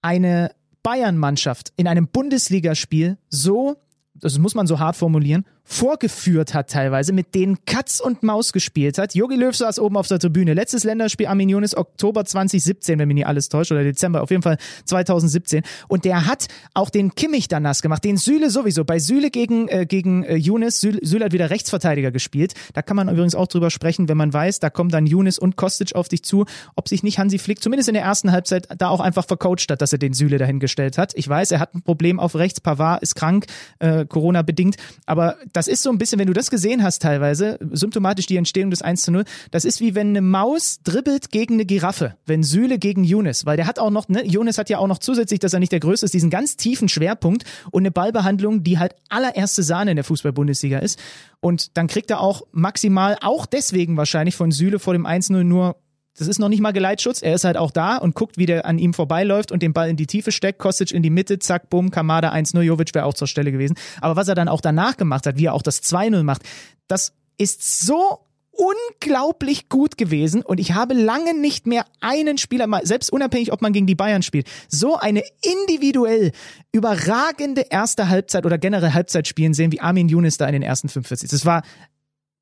eine Bayern-Mannschaft in einem Bundesligaspiel so, das muss man so hart formulieren, vorgeführt hat teilweise, mit denen Katz und Maus gespielt hat. Jogi Löw saß oben auf der Tribüne. Letztes Länderspiel Armin Younes, Oktober 2017, wenn mich nicht alles täuscht, oder Dezember, auf jeden Fall 2017. Und der hat auch den Kimmich dann nass gemacht, den Süle sowieso. Bei Süle gegen, äh, gegen äh, Younes, Süle, Süle hat wieder Rechtsverteidiger gespielt. Da kann man übrigens auch drüber sprechen, wenn man weiß, da kommen dann Younes und Kostic auf dich zu, ob sich nicht Hansi Flick zumindest in der ersten Halbzeit da auch einfach vercoacht hat, dass er den Süle dahingestellt hat. Ich weiß, er hat ein Problem auf rechts, Pavard ist krank, äh, Corona-bedingt, aber das ist so ein bisschen, wenn du das gesehen hast teilweise, symptomatisch die Entstehung des 1 zu 0, das ist wie wenn eine Maus dribbelt gegen eine Giraffe, wenn Süle gegen Younes, weil der hat auch noch, ne, Younes hat ja auch noch zusätzlich, dass er nicht der Größte ist, diesen ganz tiefen Schwerpunkt und eine Ballbehandlung, die halt allererste Sahne in der Fußball-Bundesliga ist. Und dann kriegt er auch maximal, auch deswegen wahrscheinlich von Süle vor dem 1-0 nur das ist noch nicht mal Geleitschutz. Er ist halt auch da und guckt, wie der an ihm vorbeiläuft und den Ball in die Tiefe steckt. Kostic in die Mitte, zack, bumm, Kamada 1-0. Jovic wäre auch zur Stelle gewesen. Aber was er dann auch danach gemacht hat, wie er auch das 2-0 macht, das ist so unglaublich gut gewesen und ich habe lange nicht mehr einen Spieler, selbst unabhängig, ob man gegen die Bayern spielt, so eine individuell überragende erste Halbzeit oder generell Halbzeit spielen sehen wie Armin Younes da in den ersten 45. Das war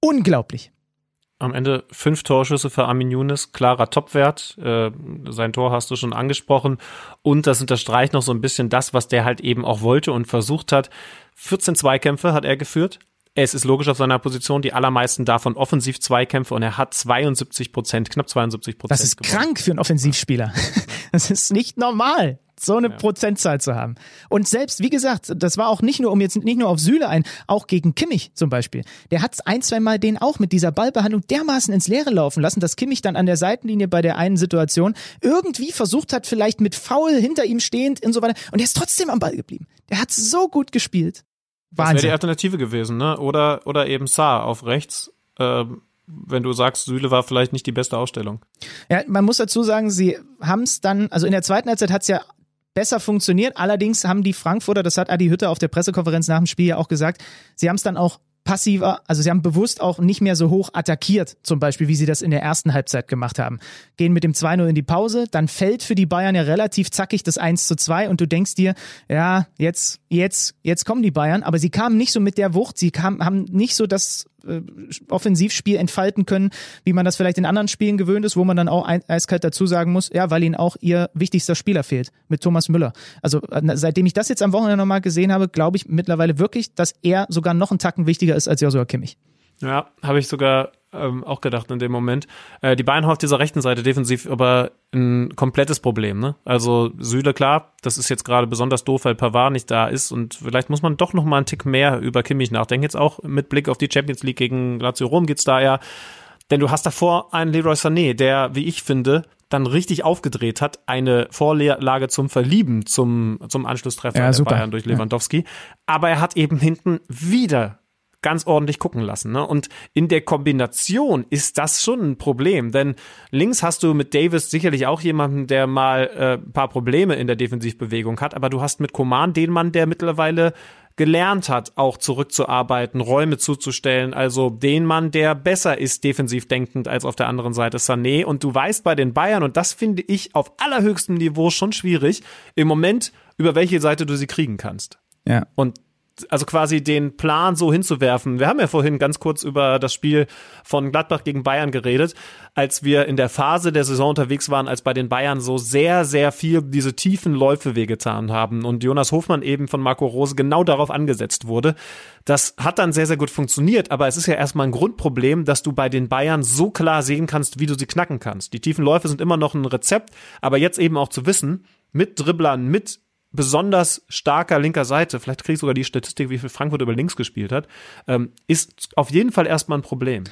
unglaublich. Am Ende fünf Torschüsse für Armin Younes, klarer Topwert. Äh, sein Tor hast du schon angesprochen. Und das unterstreicht noch so ein bisschen das, was der halt eben auch wollte und versucht hat. 14 Zweikämpfe hat er geführt. Es ist logisch auf seiner Position, die allermeisten davon offensiv Zweikämpfe und er hat 72 Prozent, knapp 72 Prozent. Das ist gewonnen. krank für einen Offensivspieler. Das ist nicht normal so eine ja. Prozentzahl zu haben. Und selbst, wie gesagt, das war auch nicht nur, um jetzt nicht nur auf Süle ein, auch gegen Kimmich zum Beispiel. Der hat ein, zwei Mal den auch mit dieser Ballbehandlung dermaßen ins Leere laufen lassen, dass Kimmich dann an der Seitenlinie bei der einen Situation irgendwie versucht hat, vielleicht mit Foul hinter ihm stehend und so weiter. Und er ist trotzdem am Ball geblieben. Der hat so gut gespielt. Wahnsinn. Das wäre die Alternative gewesen, ne? Oder, oder eben Saar auf rechts. Ähm wenn du sagst, Süle war vielleicht nicht die beste Ausstellung. Ja, man muss dazu sagen, sie haben es dann, also in der zweiten Halbzeit hat es ja besser funktioniert. Allerdings haben die Frankfurter, das hat Adi Hütter auf der Pressekonferenz nach dem Spiel ja auch gesagt, sie haben es dann auch passiver, also sie haben bewusst auch nicht mehr so hoch attackiert, zum Beispiel, wie sie das in der ersten Halbzeit gemacht haben. Gehen mit dem 2-0 in die Pause, dann fällt für die Bayern ja relativ zackig das 1 zu 2 und du denkst dir, ja, jetzt, jetzt, jetzt kommen die Bayern, aber sie kamen nicht so mit der Wucht, sie kamen, haben nicht so das äh, Offensivspiel entfalten können, wie man das vielleicht in anderen Spielen gewöhnt ist, wo man dann auch eiskalt dazu sagen muss, ja, weil ihnen auch ihr wichtigster Spieler fehlt, mit Thomas Müller. Also äh, seitdem ich das jetzt am Wochenende nochmal gesehen habe, glaube ich mittlerweile wirklich, dass er sogar noch einen Tacken wichtiger ist als Joshua Kimmich. Ja, habe ich sogar ähm, auch gedacht in dem Moment. Äh, die Bayern haben auf dieser rechten Seite defensiv aber ein komplettes Problem. Ne? Also Süle, klar, das ist jetzt gerade besonders doof, weil Pavard nicht da ist und vielleicht muss man doch noch mal einen Tick mehr über Kimmich nachdenken. Jetzt auch mit Blick auf die Champions League gegen Lazio Rom geht's da ja. Denn du hast davor einen Leroy Sané, der, wie ich finde, dann richtig aufgedreht hat, eine Vorlage zum Verlieben zum, zum Anschlusstreffer ja, der Bayern durch Lewandowski. Ja. Aber er hat eben hinten wieder ganz ordentlich gucken lassen. Ne? Und in der Kombination ist das schon ein Problem, denn links hast du mit Davis sicherlich auch jemanden, der mal äh, ein paar Probleme in der Defensivbewegung hat, aber du hast mit Koman den Mann, der mittlerweile gelernt hat, auch zurückzuarbeiten, Räume zuzustellen, also den Mann, der besser ist defensiv denkend als auf der anderen Seite Sané. Und du weißt bei den Bayern, und das finde ich auf allerhöchstem Niveau schon schwierig, im Moment, über welche Seite du sie kriegen kannst. Ja. Und also quasi den Plan so hinzuwerfen. Wir haben ja vorhin ganz kurz über das Spiel von Gladbach gegen Bayern geredet, als wir in der Phase der Saison unterwegs waren, als bei den Bayern so sehr, sehr viel diese tiefen Läufe wehgetan haben und Jonas Hofmann eben von Marco Rose genau darauf angesetzt wurde. Das hat dann sehr, sehr gut funktioniert, aber es ist ja erstmal ein Grundproblem, dass du bei den Bayern so klar sehen kannst, wie du sie knacken kannst. Die tiefen Läufe sind immer noch ein Rezept, aber jetzt eben auch zu wissen, mit Dribblern, mit besonders starker linker Seite, vielleicht kriege ich sogar die Statistik, wie viel Frankfurt über links gespielt hat, ähm, ist auf jeden Fall erstmal ein Problem.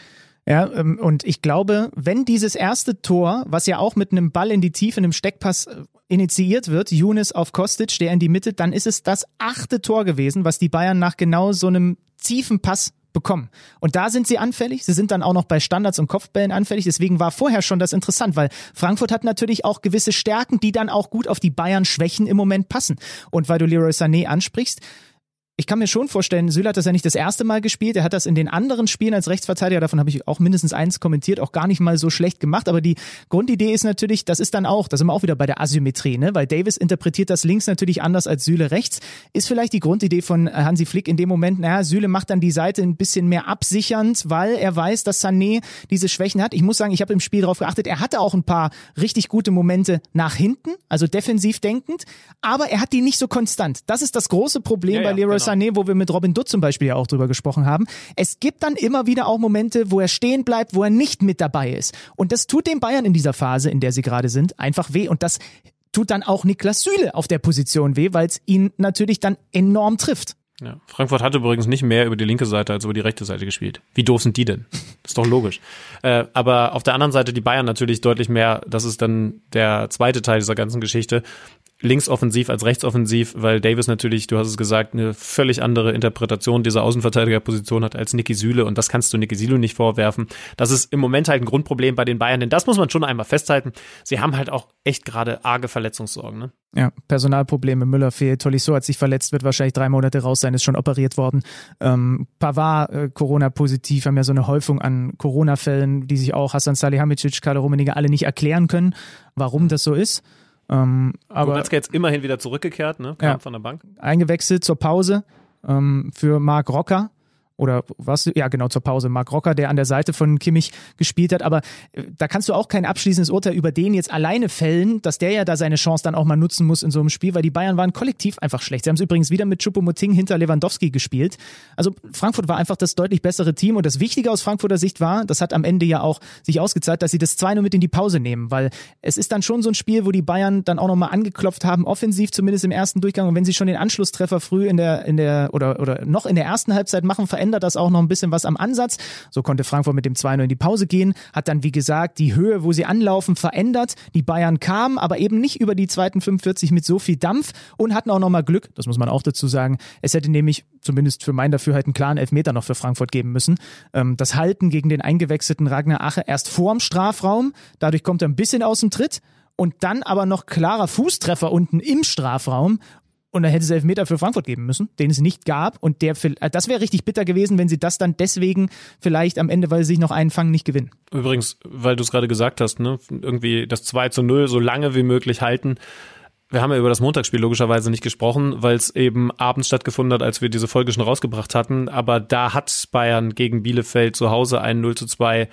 Ja, ähm, und ich glaube, wenn dieses erste Tor, was ja auch mit einem Ball in die Tiefe, einem Steckpass äh, initiiert wird, Younes auf Kostic, der in die Mitte, dann ist es das achte Tor gewesen, was die Bayern nach genau so einem tiefen Pass bekommen. Und da sind sie anfällig. Sie sind dann auch noch bei Standards und Kopfbällen anfällig. Deswegen war vorher schon das interessant, weil Frankfurt hat natürlich auch gewisse Stärken, die dann auch gut auf die Bayern Schwächen im Moment passen. Und weil du Leroy Sané ansprichst, ich kann mir schon vorstellen, Süle hat das ja nicht das erste Mal gespielt. Er hat das in den anderen Spielen als Rechtsverteidiger, davon habe ich auch mindestens eins kommentiert, auch gar nicht mal so schlecht gemacht. Aber die Grundidee ist natürlich, das ist dann auch, da sind wir auch wieder bei der Asymmetrie, ne? weil Davis interpretiert das links natürlich anders als Süle rechts. Ist vielleicht die Grundidee von Hansi Flick in dem Moment, naja, Süle macht dann die Seite ein bisschen mehr absichernd, weil er weiß, dass Sané diese Schwächen hat. Ich muss sagen, ich habe im Spiel darauf geachtet, er hatte auch ein paar richtig gute Momente nach hinten, also defensiv denkend, aber er hat die nicht so konstant. Das ist das große Problem ja, bei Leroy genau. Sané, wo wir mit Robin Dutt zum Beispiel ja auch drüber gesprochen haben. Es gibt dann immer wieder auch Momente, wo er stehen bleibt, wo er nicht mit dabei ist. Und das tut den Bayern in dieser Phase, in der sie gerade sind, einfach weh. Und das tut dann auch Niklas Süle auf der Position weh, weil es ihn natürlich dann enorm trifft. Ja. Frankfurt hat übrigens nicht mehr über die linke Seite als über die rechte Seite gespielt. Wie doof sind die denn? Das ist doch logisch. Äh, aber auf der anderen Seite die Bayern natürlich deutlich mehr. Das ist dann der zweite Teil dieser ganzen Geschichte linksoffensiv als rechtsoffensiv, weil Davis natürlich, du hast es gesagt, eine völlig andere Interpretation dieser Außenverteidigerposition hat als Niki Süle und das kannst du Niki Süle nicht vorwerfen. Das ist im Moment halt ein Grundproblem bei den Bayern, denn das muss man schon einmal festhalten. Sie haben halt auch echt gerade arge Verletzungssorgen. Ne? Ja, Personalprobleme, Müller fehlt, Tolisso hat sich verletzt, wird wahrscheinlich drei Monate raus sein, ist schon operiert worden. Ähm, Pavard, äh, Corona-positiv, haben ja so eine Häufung an Corona-Fällen, die sich auch Hassan Salihamidzic, Karl Rummenigge alle nicht erklären können, warum das so ist. Ähm, aber Goretzka jetzt immerhin wieder zurückgekehrt, ne? Kam ja, von der Bank. Eingewechselt zur Pause ähm, für Marc Rocker. Oder was, ja genau, zur Pause. Marc Rocker, der an der Seite von Kimmich gespielt hat, aber äh, da kannst du auch kein abschließendes Urteil über den jetzt alleine fällen, dass der ja da seine Chance dann auch mal nutzen muss in so einem Spiel, weil die Bayern waren kollektiv einfach schlecht. Sie haben es übrigens wieder mit Choupo-Moting hinter Lewandowski gespielt. Also Frankfurt war einfach das deutlich bessere Team und das Wichtige aus Frankfurter Sicht war, das hat am Ende ja auch sich ausgezahlt, dass sie das 2-0 mit in die Pause nehmen, weil es ist dann schon so ein Spiel, wo die Bayern dann auch nochmal angeklopft haben, offensiv zumindest im ersten Durchgang und wenn sie schon den Anschlusstreffer früh in der, in der, oder, oder noch in der ersten Halbzeit machen, verändert ändert das auch noch ein bisschen was am Ansatz. So konnte Frankfurt mit dem 2-0 in die Pause gehen, hat dann, wie gesagt, die Höhe, wo sie anlaufen, verändert. Die Bayern kamen, aber eben nicht über die zweiten 45 mit so viel Dampf und hatten auch nochmal Glück, das muss man auch dazu sagen. Es hätte nämlich, zumindest für mein Dafürhalten, einen klaren Elfmeter noch für Frankfurt geben müssen. Ähm, das Halten gegen den eingewechselten Ragnar Ache erst vorm Strafraum, dadurch kommt er ein bisschen aus dem Tritt und dann aber noch klarer Fußtreffer unten im Strafraum und dann hätte es Elfmeter für Frankfurt geben müssen, den es nicht gab. Und der, äh, das wäre richtig bitter gewesen, wenn sie das dann deswegen vielleicht am Ende, weil sie sich noch einfangen, nicht gewinnen. Übrigens, weil du es gerade gesagt hast, ne, irgendwie das 2 zu 0 so lange wie möglich halten. Wir haben ja über das Montagsspiel logischerweise nicht gesprochen, weil es eben abends stattgefunden hat, als wir diese Folge schon rausgebracht hatten. Aber da hat Bayern gegen Bielefeld zu Hause ein 0 zu 2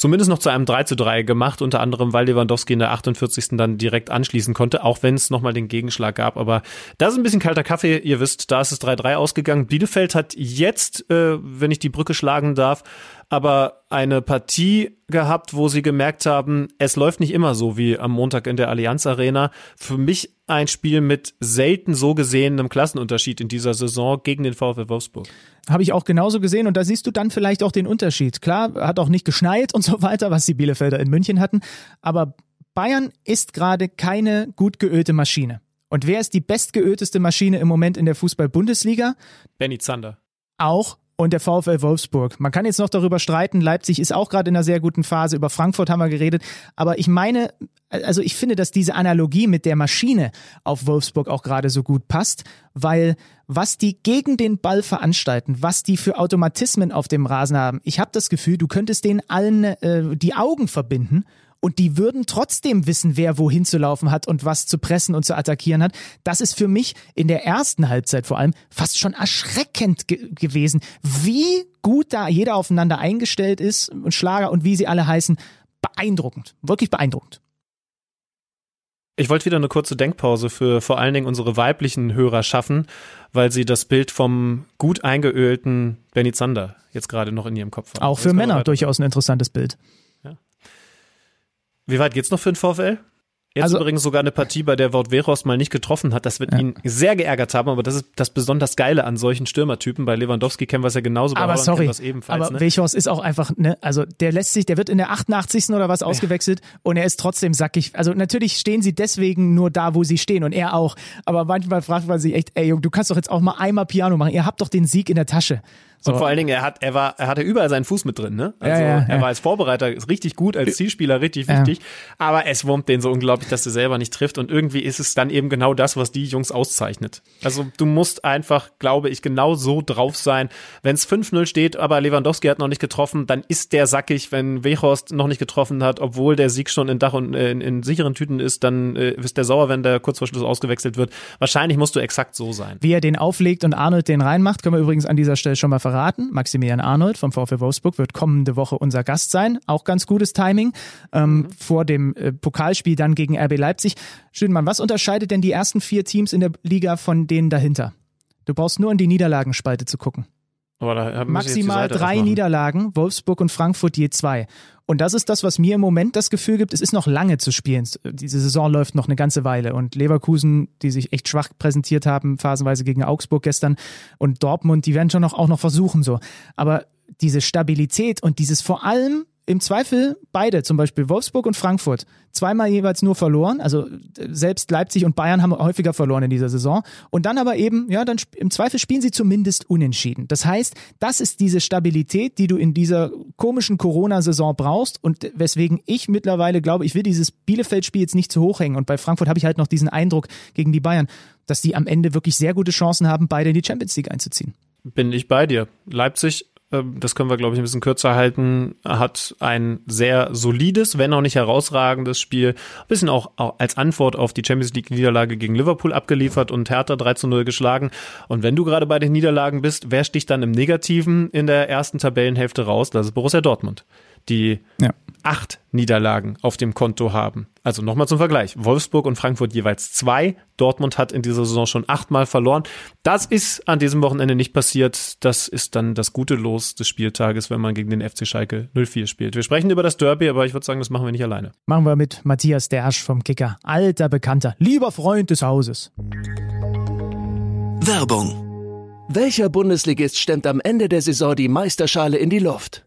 zumindest noch zu einem 3 zu 3 gemacht, unter anderem, weil Lewandowski in der 48. dann direkt anschließen konnte, auch wenn es nochmal den Gegenschlag gab. Aber da ist ein bisschen kalter Kaffee, ihr wisst, da ist es 3-3 ausgegangen. Bielefeld hat jetzt, äh, wenn ich die Brücke schlagen darf, aber eine Partie gehabt, wo sie gemerkt haben, es läuft nicht immer so wie am Montag in der Allianz Arena. Für mich ein Spiel mit selten so gesehenem Klassenunterschied in dieser Saison gegen den VfL Wolfsburg. Habe ich auch genauso gesehen und da siehst du dann vielleicht auch den Unterschied. Klar, hat auch nicht geschneit und so weiter, was die Bielefelder in München hatten, aber Bayern ist gerade keine gut geölte Maschine. Und wer ist die bestgeölteste Maschine im Moment in der Fußball-Bundesliga? Benny Zander. Auch und der VfL Wolfsburg. Man kann jetzt noch darüber streiten, Leipzig ist auch gerade in einer sehr guten Phase, über Frankfurt haben wir geredet, aber ich meine, also ich finde, dass diese Analogie mit der Maschine auf Wolfsburg auch gerade so gut passt, weil was die gegen den Ball veranstalten, was die für Automatismen auf dem Rasen haben, ich habe das Gefühl, du könntest denen allen äh, die Augen verbinden und die würden trotzdem wissen, wer wohin zu laufen hat und was zu pressen und zu attackieren hat. Das ist für mich in der ersten Halbzeit vor allem fast schon erschreckend ge gewesen, wie gut da jeder aufeinander eingestellt ist und Schlager und wie sie alle heißen. Beeindruckend, wirklich beeindruckend. Ich wollte wieder eine kurze Denkpause für vor allen Dingen unsere weiblichen Hörer schaffen, weil sie das Bild vom gut eingeölten Benny Zander jetzt gerade noch in ihrem Kopf haben. Auch für Männer durchaus ein interessantes Bild. Wie weit geht's noch für den VfL? Jetzt also, übrigens sogar eine Partie, bei der Wout mal nicht getroffen hat. Das wird ja. ihn sehr geärgert haben, aber das ist das besonders Geile an solchen Stürmertypen. Bei Lewandowski kennen wir es ja genauso, bei aber Holland sorry, ebenfalls. Aber ne? Weghorst ist auch einfach, ne, also der lässt sich, der wird in der 88. oder was ausgewechselt ja. und er ist trotzdem sackig. Also natürlich stehen sie deswegen nur da, wo sie stehen und er auch. Aber manchmal fragt man sich echt, ey Junge, du kannst doch jetzt auch mal einmal Piano machen. Ihr habt doch den Sieg in der Tasche. So. Und vor allen Dingen, er hat, er war, er hatte überall seinen Fuß mit drin, ne? Also ja, ja, er war als Vorbereiter richtig gut, als Zielspieler richtig wichtig, aber es wurmt den so unglaublich, dass er selber nicht trifft und irgendwie ist es dann eben genau das, was die Jungs auszeichnet. Also du musst einfach, glaube ich, genau so drauf sein. Wenn es 5-0 steht, aber Lewandowski hat noch nicht getroffen, dann ist der sackig. Wenn Wechhorst noch nicht getroffen hat, obwohl der Sieg schon in Dach und äh, in, in sicheren Tüten ist, dann äh, ist der sauer, wenn der kurz vor Schluss ausgewechselt wird. Wahrscheinlich musst du exakt so sein. Wie er den auflegt und Arnold den reinmacht, können wir übrigens an dieser Stelle schon mal verraten. Maximilian Arnold vom VfL Wolfsburg wird kommende Woche unser Gast sein. Auch ganz gutes Timing ähm, mhm. vor dem äh, Pokalspiel dann gegen RB Leipzig. Schönmann, was unterscheidet denn die ersten vier Teams in der Liga von denen dahinter? Du brauchst nur in die Niederlagenspalte zu gucken. Maximal drei Niederlagen, Wolfsburg und Frankfurt je zwei. Und das ist das, was mir im Moment das Gefühl gibt, es ist noch lange zu spielen. Diese Saison läuft noch eine ganze Weile. Und Leverkusen, die sich echt schwach präsentiert haben, phasenweise gegen Augsburg gestern und Dortmund, die werden schon noch, auch noch versuchen so. Aber diese Stabilität und dieses vor allem im Zweifel beide, zum Beispiel Wolfsburg und Frankfurt, zweimal jeweils nur verloren. Also selbst Leipzig und Bayern haben häufiger verloren in dieser Saison. Und dann aber eben, ja, dann im Zweifel spielen sie zumindest unentschieden. Das heißt, das ist diese Stabilität, die du in dieser komischen Corona-Saison brauchst und weswegen ich mittlerweile glaube, ich will dieses Bielefeld-Spiel jetzt nicht zu hoch hängen. Und bei Frankfurt habe ich halt noch diesen Eindruck gegen die Bayern, dass die am Ende wirklich sehr gute Chancen haben, beide in die Champions League einzuziehen. Bin ich bei dir. Leipzig das können wir, glaube ich, ein bisschen kürzer halten, hat ein sehr solides, wenn auch nicht herausragendes Spiel, ein bisschen auch als Antwort auf die Champions League-Niederlage gegen Liverpool abgeliefert und Hertha 3 zu 0 geschlagen. Und wenn du gerade bei den Niederlagen bist, wer sticht dann im Negativen in der ersten Tabellenhälfte raus? Das ist Borussia Dortmund die ja. Acht Niederlagen auf dem Konto haben. Also nochmal zum Vergleich. Wolfsburg und Frankfurt jeweils zwei. Dortmund hat in dieser Saison schon achtmal verloren. Das ist an diesem Wochenende nicht passiert. Das ist dann das gute Los des Spieltages, wenn man gegen den FC Schalke 04 spielt. Wir sprechen über das Derby, aber ich würde sagen, das machen wir nicht alleine. Machen wir mit Matthias Dersch vom Kicker. Alter Bekannter, lieber Freund des Hauses. Werbung. Welcher Bundesligist stemmt am Ende der Saison die Meisterschale in die Luft?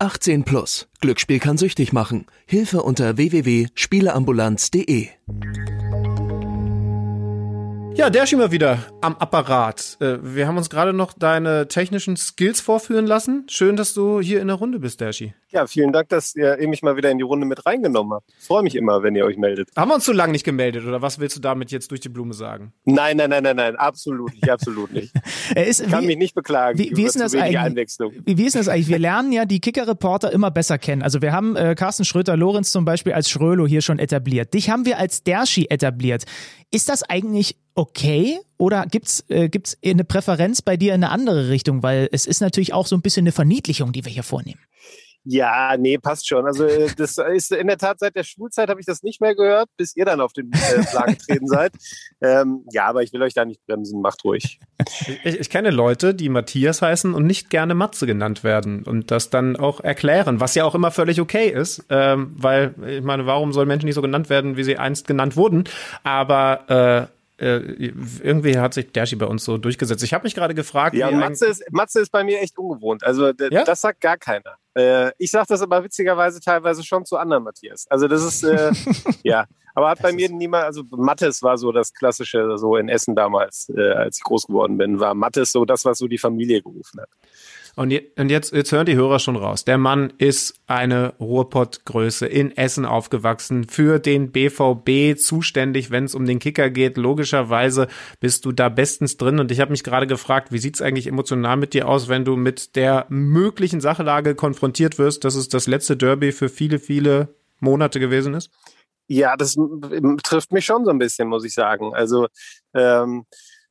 18 plus. Glücksspiel kann süchtig machen. Hilfe unter www.spieleambulanz.de. Ja, der schien mal wieder am Apparat. Äh, wir haben uns gerade noch deine technischen Skills vorführen lassen. Schön, dass du hier in der Runde bist, Dershi. Ja, vielen Dank, dass ihr mich mal wieder in die Runde mit reingenommen habt. Freue mich immer, wenn ihr euch meldet. Haben wir uns zu lange nicht gemeldet oder was willst du damit jetzt durch die Blume sagen? Nein, nein, nein, nein, nein, absolut nicht, absolut nicht. ist, ich kann wie, mich nicht beklagen. Wie, wie ist denn das eigentlich? Wie, wie ist denn das eigentlich? Wir lernen ja die Kicker-Reporter immer besser kennen. Also wir haben äh, Carsten Schröter-Lorenz zum Beispiel als Schrölo hier schon etabliert. Dich haben wir als Derschi etabliert. Ist das eigentlich okay oder gibt's äh, gibt's eine Präferenz bei dir in eine andere Richtung, weil es ist natürlich auch so ein bisschen eine Verniedlichung, die wir hier vornehmen. Ja, nee, passt schon. Also äh, das ist in der Tat seit der Schulzeit habe ich das nicht mehr gehört, bis ihr dann auf den äh, Plan getreten seid. Ähm, ja, aber ich will euch da nicht bremsen. Macht ruhig. Ich, ich, kenne Leute, die Matthias heißen und nicht gerne Matze genannt werden und das dann auch erklären, was ja auch immer völlig okay ist, ähm, weil ich meine, warum sollen Menschen nicht so genannt werden, wie sie einst genannt wurden? Aber äh, äh, irgendwie hat sich Dershi bei uns so durchgesetzt. Ich habe mich gerade gefragt. Ja, Matze ist, Matze ist bei mir echt ungewohnt. Also ja? das sagt gar keiner. Äh, ich sage das aber witzigerweise teilweise schon zu anderen Matthias. Also das ist, äh, ja. Aber hat bei mir niemand, also Mattes war so das Klassische, so in Essen damals, äh, als ich groß geworden bin, war Mattes so das, was so die Familie gerufen hat. Und, je, und jetzt, jetzt hören die Hörer schon raus. Der Mann ist eine Ruhrpottgröße in Essen aufgewachsen, für den BVB zuständig, wenn es um den Kicker geht. Logischerweise bist du da bestens drin. Und ich habe mich gerade gefragt, wie sieht's eigentlich emotional mit dir aus, wenn du mit der möglichen Sachlage konfrontiert wirst, dass es das letzte Derby für viele, viele Monate gewesen ist? Ja, das trifft mich schon so ein bisschen, muss ich sagen. Also ähm,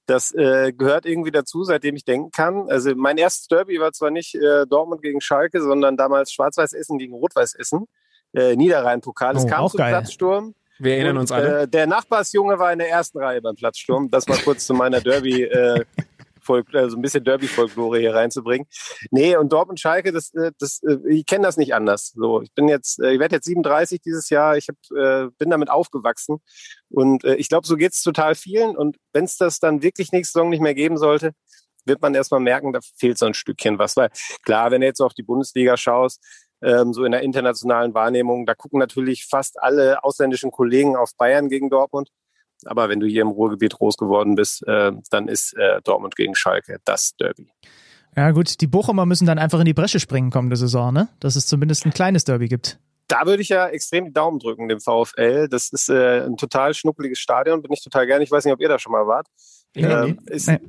das äh, gehört irgendwie dazu, seitdem ich denken kann. Also mein erstes Derby war zwar nicht äh, Dortmund gegen Schalke, sondern damals Schwarz-Weiß Essen gegen Rot-Weiß Essen. Äh, Niederrhein-Pokal. Es oh, kam zum geil. Platzsturm. Wir erinnern uns alle. Äh, der Nachbarsjunge war in der ersten Reihe beim Platzsturm. Das war kurz zu meiner Derby, äh, also ein bisschen Derby-Folklore hier reinzubringen. Nee, und Dortmund Schalke, das, äh, das, äh, ich kenne das nicht anders. So, ich bin jetzt, äh, ich werde jetzt 37 dieses Jahr, ich hab, bin damit aufgewachsen. Und ich glaube, so geht es total vielen. Und wenn es das dann wirklich nächste Saison nicht mehr geben sollte, wird man erstmal merken, da fehlt so ein Stückchen was. Weil klar, wenn du jetzt auf die Bundesliga schaust, ähm, so in der internationalen Wahrnehmung, da gucken natürlich fast alle ausländischen Kollegen auf Bayern gegen Dortmund. Aber wenn du hier im Ruhrgebiet groß geworden bist, äh, dann ist äh, Dortmund gegen Schalke das Derby. Ja gut, die Bochumer müssen dann einfach in die Bresche springen kommende Saison, ne? Dass es zumindest ein kleines Derby gibt. Da würde ich ja extrem die Daumen drücken, dem VfL. Das ist äh, ein total schnuckeliges Stadion, bin ich total gerne. Ich weiß nicht, ob ihr da schon mal wart. Ja, ähm, ist, nee.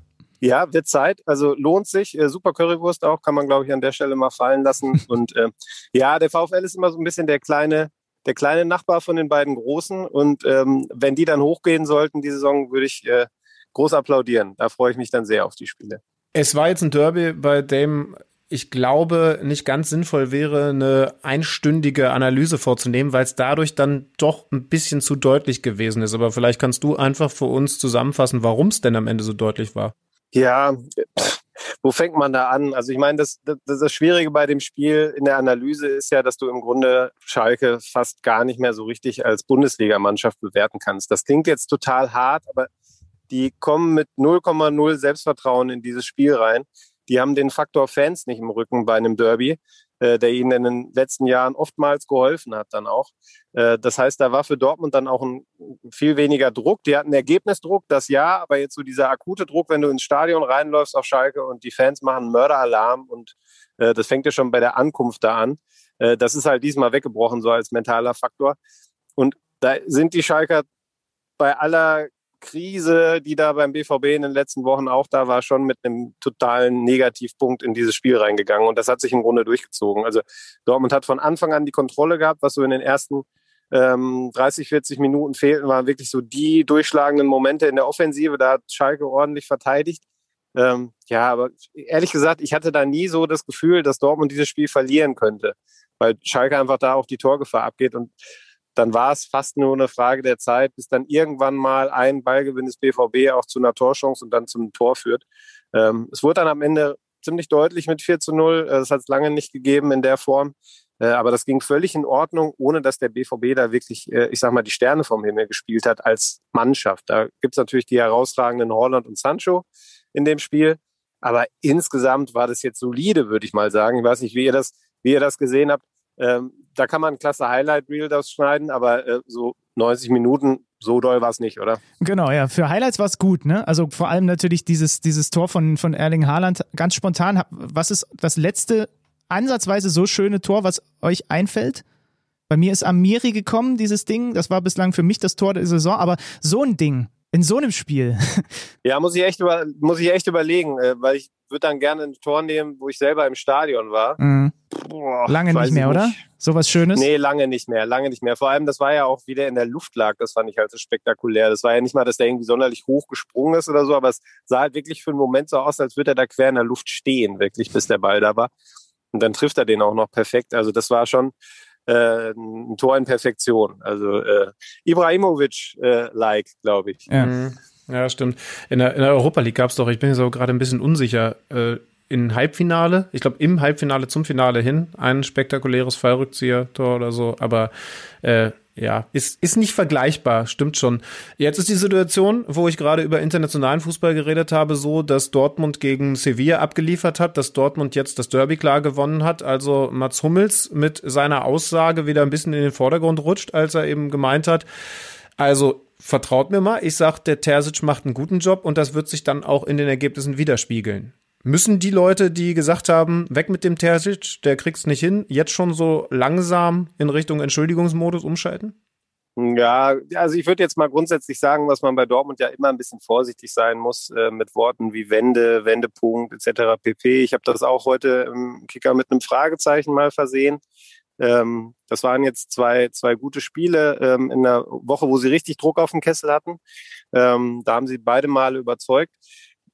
ja wird Zeit. Also lohnt sich. Äh, super Currywurst auch, kann man, glaube ich, an der Stelle mal fallen lassen. Und äh, ja, der VfL ist immer so ein bisschen der kleine der kleine Nachbar von den beiden Großen. Und ähm, wenn die dann hochgehen sollten, die Saison, würde ich äh, groß applaudieren. Da freue ich mich dann sehr auf die Spiele. Es war jetzt ein Derby, bei dem ich glaube, nicht ganz sinnvoll wäre, eine einstündige Analyse vorzunehmen, weil es dadurch dann doch ein bisschen zu deutlich gewesen ist. Aber vielleicht kannst du einfach für uns zusammenfassen, warum es denn am Ende so deutlich war. Ja, wo fängt man da an? Also ich meine, das, das, das Schwierige bei dem Spiel in der Analyse ist ja, dass du im Grunde Schalke fast gar nicht mehr so richtig als Bundesligamannschaft bewerten kannst. Das klingt jetzt total hart, aber die kommen mit 0,0 Selbstvertrauen in dieses Spiel rein. Die haben den Faktor Fans nicht im Rücken bei einem Derby. Äh, der ihnen in den letzten Jahren oftmals geholfen hat dann auch. Äh, das heißt, da war für Dortmund dann auch ein viel weniger Druck. Die hatten Ergebnisdruck, das ja, aber jetzt so dieser akute Druck, wenn du ins Stadion reinläufst auf Schalke und die Fans machen Mörderalarm und äh, das fängt ja schon bei der Ankunft da an. Das ist halt diesmal weggebrochen, so als mentaler Faktor. Und da sind die Schalker bei aller Krise, die da beim BVB in den letzten Wochen auch da war, schon mit einem totalen Negativpunkt in dieses Spiel reingegangen. Und das hat sich im Grunde durchgezogen. Also Dortmund hat von Anfang an die Kontrolle gehabt, was so in den ersten ähm, 30, 40 Minuten fehlten, waren wirklich so die durchschlagenden Momente in der Offensive. Da hat Schalke ordentlich verteidigt. Ähm, ja, aber ehrlich gesagt, ich hatte da nie so das Gefühl, dass Dortmund dieses Spiel verlieren könnte, weil Schalke einfach da auf die Torgefahr abgeht und dann war es fast nur eine Frage der Zeit, bis dann irgendwann mal ein Ballgewinn des BVB auch zu einer Torchance und dann zum Tor führt. Ähm, es wurde dann am Ende ziemlich deutlich mit 4 zu 0. Äh, das hat es lange nicht gegeben in der Form. Äh, aber das ging völlig in Ordnung, ohne dass der BVB da wirklich, äh, ich sag mal, die Sterne vom Himmel gespielt hat als Mannschaft. Da gibt es natürlich die herausragenden Holland und Sancho in dem Spiel. Aber insgesamt war das jetzt solide, würde ich mal sagen. Ich weiß nicht, wie ihr das, wie ihr das gesehen habt. Da kann man ein klasse Highlight-Reel das schneiden, aber äh, so 90 Minuten, so doll war es nicht, oder? Genau, ja. Für Highlights war es gut, ne? Also vor allem natürlich dieses, dieses Tor von, von Erling Haaland. Ganz spontan, was ist das letzte ansatzweise so schöne Tor, was euch einfällt? Bei mir ist Amiri gekommen, dieses Ding. Das war bislang für mich das Tor der Saison, aber so ein Ding, in so einem Spiel. Ja, muss ich echt, über, muss ich echt überlegen, äh, weil ich würde dann gerne ein Tor nehmen, wo ich selber im Stadion war. Mhm. Boah, lange nicht mehr, nicht. oder? Sowas Schönes? Nee, lange nicht mehr, lange nicht mehr. Vor allem, das war ja auch wieder in der Luft lag, das fand ich halt so spektakulär. Das war ja nicht mal, dass der irgendwie sonderlich hoch gesprungen ist oder so, aber es sah halt wirklich für einen Moment so aus, als würde er da quer in der Luft stehen, wirklich, bis der Ball da war. Und dann trifft er den auch noch perfekt. Also das war schon äh, ein Tor in Perfektion. Also äh, Ibrahimovic-like, äh, glaube ich. Ja. Mhm. Ja, stimmt. In der, in der Europa League gab es doch, ich bin so gerade ein bisschen unsicher, äh, in Halbfinale, ich glaube im Halbfinale zum Finale hin, ein spektakuläres Fallrückzieher-Tor oder so, aber äh, ja, ist, ist nicht vergleichbar, stimmt schon. Jetzt ist die Situation, wo ich gerade über internationalen Fußball geredet habe, so, dass Dortmund gegen Sevilla abgeliefert hat, dass Dortmund jetzt das Derby klar gewonnen hat. Also Mats Hummels mit seiner Aussage wieder ein bisschen in den Vordergrund rutscht, als er eben gemeint hat, also vertraut mir mal, ich sag, der Terzic macht einen guten Job und das wird sich dann auch in den Ergebnissen widerspiegeln. Müssen die Leute, die gesagt haben, weg mit dem Terzic, der kriegt's nicht hin, jetzt schon so langsam in Richtung Entschuldigungsmodus umschalten? Ja, also ich würde jetzt mal grundsätzlich sagen, dass man bei Dortmund ja immer ein bisschen vorsichtig sein muss äh, mit Worten wie Wende, Wendepunkt etc. pp. Ich habe das auch heute im Kicker mit einem Fragezeichen mal versehen. Ähm, das waren jetzt zwei, zwei gute Spiele ähm, in der Woche, wo sie richtig Druck auf dem Kessel hatten. Ähm, da haben sie beide Male überzeugt.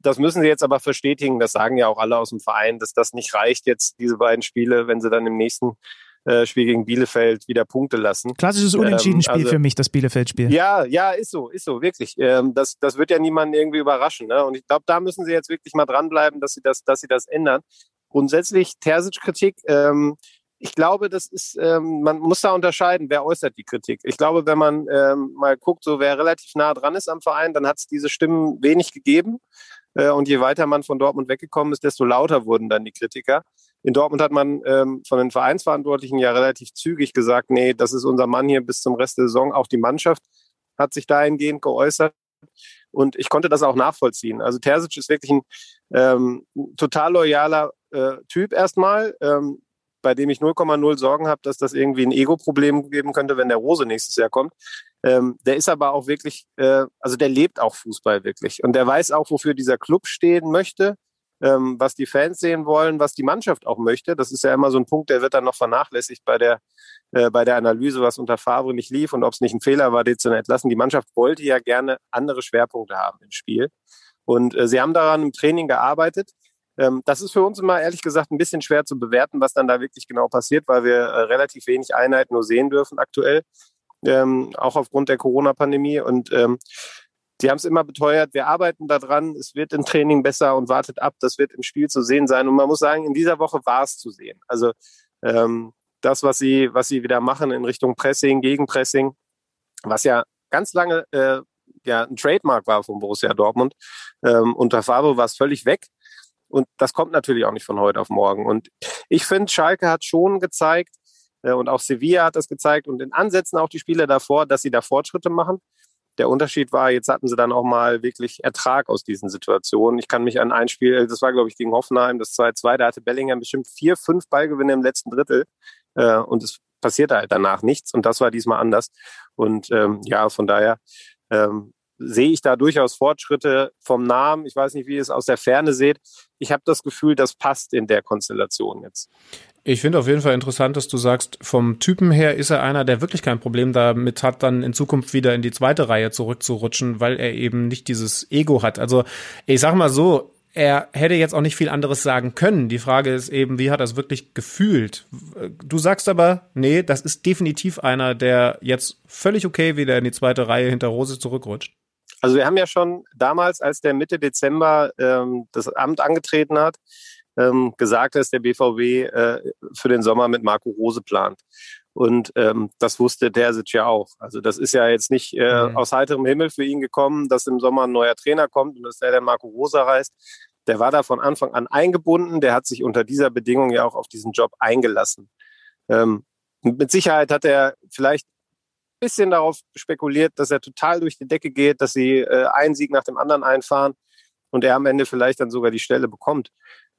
Das müssen sie jetzt aber verstetigen. Das sagen ja auch alle aus dem Verein, dass das nicht reicht jetzt, diese beiden Spiele, wenn sie dann im nächsten äh, Spiel gegen Bielefeld wieder Punkte lassen. Klassisches Unentschieden-Spiel ähm, also, für mich, das Bielefeld-Spiel. Ja, ja, ist so, ist so, wirklich. Ähm, das, das wird ja niemanden irgendwie überraschen. Ne? Und ich glaube, da müssen sie jetzt wirklich mal dranbleiben, dass sie das, dass sie das ändern. Grundsätzlich Terzic-Kritik, ähm, ich glaube, das ist, ähm, man muss da unterscheiden, wer äußert die Kritik. Ich glaube, wenn man ähm, mal guckt, so wer relativ nah dran ist am Verein, dann hat es diese Stimmen wenig gegeben. Äh, und je weiter man von Dortmund weggekommen ist, desto lauter wurden dann die Kritiker. In Dortmund hat man ähm, von den Vereinsverantwortlichen ja relativ zügig gesagt, nee, das ist unser Mann hier bis zum Rest der Saison. Auch die Mannschaft hat sich dahingehend geäußert. Und ich konnte das auch nachvollziehen. Also Terzic ist wirklich ein ähm, total loyaler äh, Typ erstmal. Ähm, bei dem ich 0,0 Sorgen habe, dass das irgendwie ein Ego-Problem geben könnte, wenn der Rose nächstes Jahr kommt. Ähm, der ist aber auch wirklich, äh, also der lebt auch Fußball wirklich. Und der weiß auch, wofür dieser Club stehen möchte, ähm, was die Fans sehen wollen, was die Mannschaft auch möchte. Das ist ja immer so ein Punkt, der wird dann noch vernachlässigt bei der, äh, bei der Analyse, was unter Favre nicht lief und ob es nicht ein Fehler war, den zu entlassen. Die Mannschaft wollte ja gerne andere Schwerpunkte haben im Spiel. Und äh, sie haben daran im Training gearbeitet. Ähm, das ist für uns immer ehrlich gesagt ein bisschen schwer zu bewerten, was dann da wirklich genau passiert, weil wir äh, relativ wenig Einheiten nur sehen dürfen aktuell, ähm, auch aufgrund der Corona-Pandemie. Und ähm, Sie haben es immer beteuert, wir arbeiten daran, es wird im Training besser und wartet ab, das wird im Spiel zu sehen sein. Und man muss sagen, in dieser Woche war es zu sehen. Also ähm, das, was sie, was sie wieder machen in Richtung Pressing, Gegenpressing, was ja ganz lange äh, ja ein Trademark war von Borussia Dortmund. Ähm, unter Favre war es völlig weg. Und das kommt natürlich auch nicht von heute auf morgen. Und ich finde, Schalke hat schon gezeigt, äh, und auch Sevilla hat das gezeigt und in Ansätzen auch die Spieler davor, dass sie da Fortschritte machen. Der Unterschied war, jetzt hatten sie dann auch mal wirklich Ertrag aus diesen Situationen. Ich kann mich an ein Spiel, das war glaube ich gegen Hoffenheim, das 2-2, da hatte Bellingham bestimmt vier, fünf Ballgewinne im letzten Drittel äh, und es passierte halt danach nichts und das war diesmal anders. Und ähm, ja, von daher ähm, sehe ich da durchaus Fortschritte vom Namen. Ich weiß nicht, wie ihr es aus der Ferne seht. Ich habe das Gefühl, das passt in der Konstellation jetzt. Ich finde auf jeden Fall interessant, dass du sagst, vom Typen her ist er einer, der wirklich kein Problem damit hat, dann in Zukunft wieder in die zweite Reihe zurückzurutschen, weil er eben nicht dieses Ego hat. Also ich sag mal so, er hätte jetzt auch nicht viel anderes sagen können. Die Frage ist eben, wie hat er es wirklich gefühlt? Du sagst aber, nee, das ist definitiv einer, der jetzt völlig okay wieder in die zweite Reihe hinter Rose zurückrutscht. Also wir haben ja schon damals, als der Mitte Dezember ähm, das Amt angetreten hat, ähm, gesagt, dass der BVW äh, für den Sommer mit Marco Rose plant. Und ähm, das wusste Terzic ja auch. Also das ist ja jetzt nicht äh, mhm. aus heiterem Himmel für ihn gekommen, dass im Sommer ein neuer Trainer kommt und dass der der Marco Rosa heißt. Der war da von Anfang an eingebunden. Der hat sich unter dieser Bedingung ja auch auf diesen Job eingelassen. Ähm, mit Sicherheit hat er vielleicht bisschen darauf spekuliert, dass er total durch die Decke geht, dass sie äh, einen Sieg nach dem anderen einfahren und er am Ende vielleicht dann sogar die Stelle bekommt.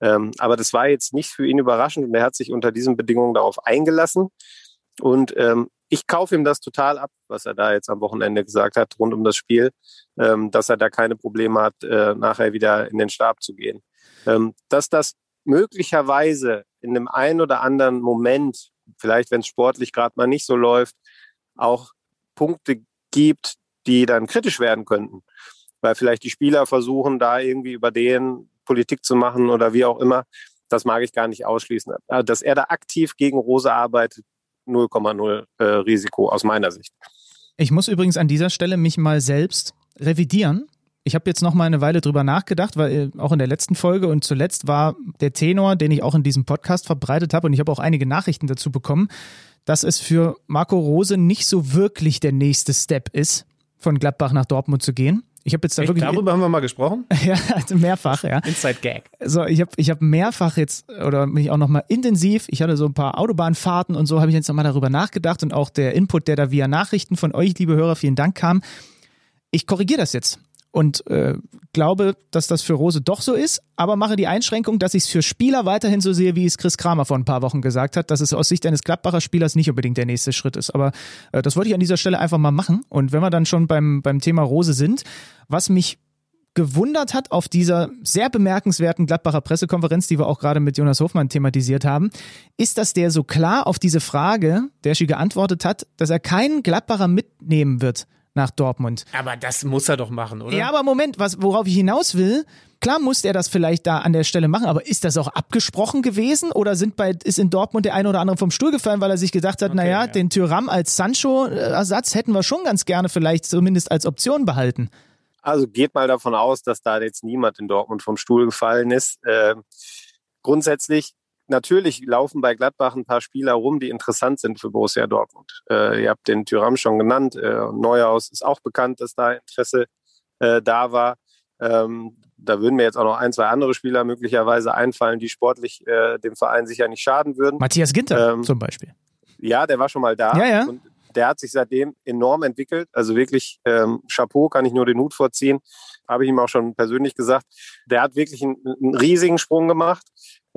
Ähm, aber das war jetzt nicht für ihn überraschend und er hat sich unter diesen Bedingungen darauf eingelassen. Und ähm, ich kaufe ihm das total ab, was er da jetzt am Wochenende gesagt hat rund um das Spiel, ähm, dass er da keine Probleme hat, äh, nachher wieder in den Stab zu gehen. Ähm, dass das möglicherweise in einem einen oder anderen Moment, vielleicht wenn es sportlich gerade mal nicht so läuft, auch Punkte gibt, die dann kritisch werden könnten. Weil vielleicht die Spieler versuchen, da irgendwie über den Politik zu machen oder wie auch immer. Das mag ich gar nicht ausschließen. Äh, dass er da aktiv gegen Rose arbeitet, 0,0 äh, Risiko aus meiner Sicht. Ich muss übrigens an dieser Stelle mich mal selbst revidieren. Ich habe jetzt noch mal eine Weile drüber nachgedacht, weil äh, auch in der letzten Folge und zuletzt war der Tenor, den ich auch in diesem Podcast verbreitet habe und ich habe auch einige Nachrichten dazu bekommen, dass es für Marco Rose nicht so wirklich der nächste Step ist, von Gladbach nach Dortmund zu gehen. Ich habe jetzt da Echt, wirklich. Darüber haben wir mal gesprochen? ja, also mehrfach, ja. Inside Gag. So, ich habe ich hab mehrfach jetzt oder mich auch nochmal intensiv, ich hatte so ein paar Autobahnfahrten und so, habe ich jetzt nochmal darüber nachgedacht und auch der Input, der da via Nachrichten von euch, liebe Hörer, vielen Dank kam. Ich korrigiere das jetzt und äh, glaube, dass das für Rose doch so ist, aber mache die Einschränkung, dass ich es für Spieler weiterhin so sehe, wie es Chris Kramer vor ein paar Wochen gesagt hat, dass es aus Sicht eines Gladbacher Spielers nicht unbedingt der nächste Schritt ist. Aber äh, das wollte ich an dieser Stelle einfach mal machen. Und wenn wir dann schon beim, beim Thema Rose sind, was mich gewundert hat auf dieser sehr bemerkenswerten Gladbacher Pressekonferenz, die wir auch gerade mit Jonas Hofmann thematisiert haben, ist, dass der so klar auf diese Frage, der sie geantwortet hat, dass er keinen Gladbacher mitnehmen wird nach Dortmund. Aber das muss er doch machen, oder? Ja, aber Moment, was, worauf ich hinaus will, klar muss er das vielleicht da an der Stelle machen, aber ist das auch abgesprochen gewesen oder sind bei, ist in Dortmund der eine oder andere vom Stuhl gefallen, weil er sich gedacht hat, okay, naja, ja. den Tyram als Sancho-Ersatz hätten wir schon ganz gerne vielleicht zumindest als Option behalten. Also geht mal davon aus, dass da jetzt niemand in Dortmund vom Stuhl gefallen ist. Äh, grundsätzlich natürlich laufen bei Gladbach ein paar Spieler rum, die interessant sind für Borussia Dortmund. Äh, ihr habt den Tyram schon genannt. Äh, Neuhaus ist auch bekannt, dass da Interesse äh, da war. Ähm, da würden mir jetzt auch noch ein, zwei andere Spieler möglicherweise einfallen, die sportlich äh, dem Verein sicher nicht schaden würden. Matthias Ginter ähm, zum Beispiel. Ja, der war schon mal da. Ja, ja. Und der hat sich seitdem enorm entwickelt. Also wirklich ähm, Chapeau, kann ich nur den Hut vorziehen. Habe ich ihm auch schon persönlich gesagt. Der hat wirklich einen, einen riesigen Sprung gemacht.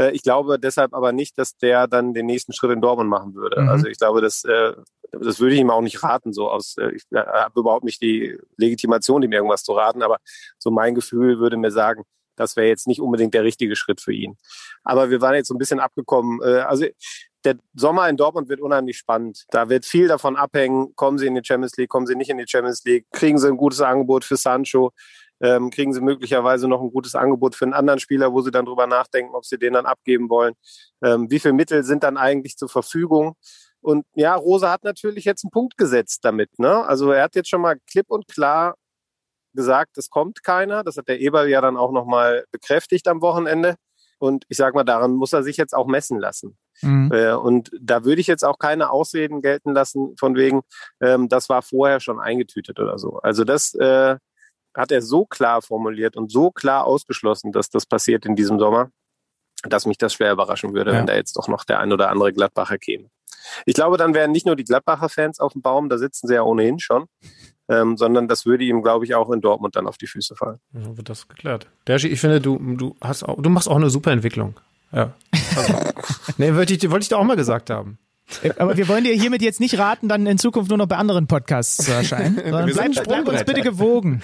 Äh, ich glaube deshalb aber nicht, dass der dann den nächsten Schritt in Dortmund machen würde. Mhm. Also ich glaube, das, äh, das würde ich ihm auch nicht raten. So aus, äh, ich habe überhaupt nicht die Legitimation, ihm irgendwas zu raten. Aber so mein Gefühl würde mir sagen, das wäre jetzt nicht unbedingt der richtige Schritt für ihn. Aber wir waren jetzt so ein bisschen abgekommen. Also der Sommer in Dortmund wird unheimlich spannend. Da wird viel davon abhängen, kommen sie in die Champions League, kommen sie nicht in die Champions League, kriegen sie ein gutes Angebot für Sancho, ähm, kriegen sie möglicherweise noch ein gutes Angebot für einen anderen Spieler, wo sie dann drüber nachdenken, ob sie den dann abgeben wollen. Ähm, wie viele Mittel sind dann eigentlich zur Verfügung? Und ja, Rosa hat natürlich jetzt einen Punkt gesetzt damit. Ne? Also er hat jetzt schon mal klipp und klar gesagt, es kommt keiner. Das hat der Eberl ja dann auch nochmal bekräftigt am Wochenende. Und ich sage mal, daran muss er sich jetzt auch messen lassen. Mhm. Äh, und da würde ich jetzt auch keine Ausreden gelten lassen, von wegen, ähm, das war vorher schon eingetütet oder so. Also das, äh, hat er so klar formuliert und so klar ausgeschlossen, dass das passiert in diesem Sommer, dass mich das schwer überraschen würde, ja. wenn da jetzt doch noch der ein oder andere Gladbacher käme. Ich glaube, dann wären nicht nur die Gladbacher Fans auf dem Baum, da sitzen sie ja ohnehin schon, ähm, sondern das würde ihm, glaube ich, auch in Dortmund dann auf die Füße fallen. Ja, wird das geklärt. Dergi, ich finde, du, du hast auch, du machst auch eine super Entwicklung. Ja. Also, nee, wollte ich, wollte ich dir auch mal gesagt haben. Aber wir wollen dir hiermit jetzt nicht raten, dann in Zukunft nur noch bei anderen Podcasts zu erscheinen. bleib, bleib uns bitte gewogen.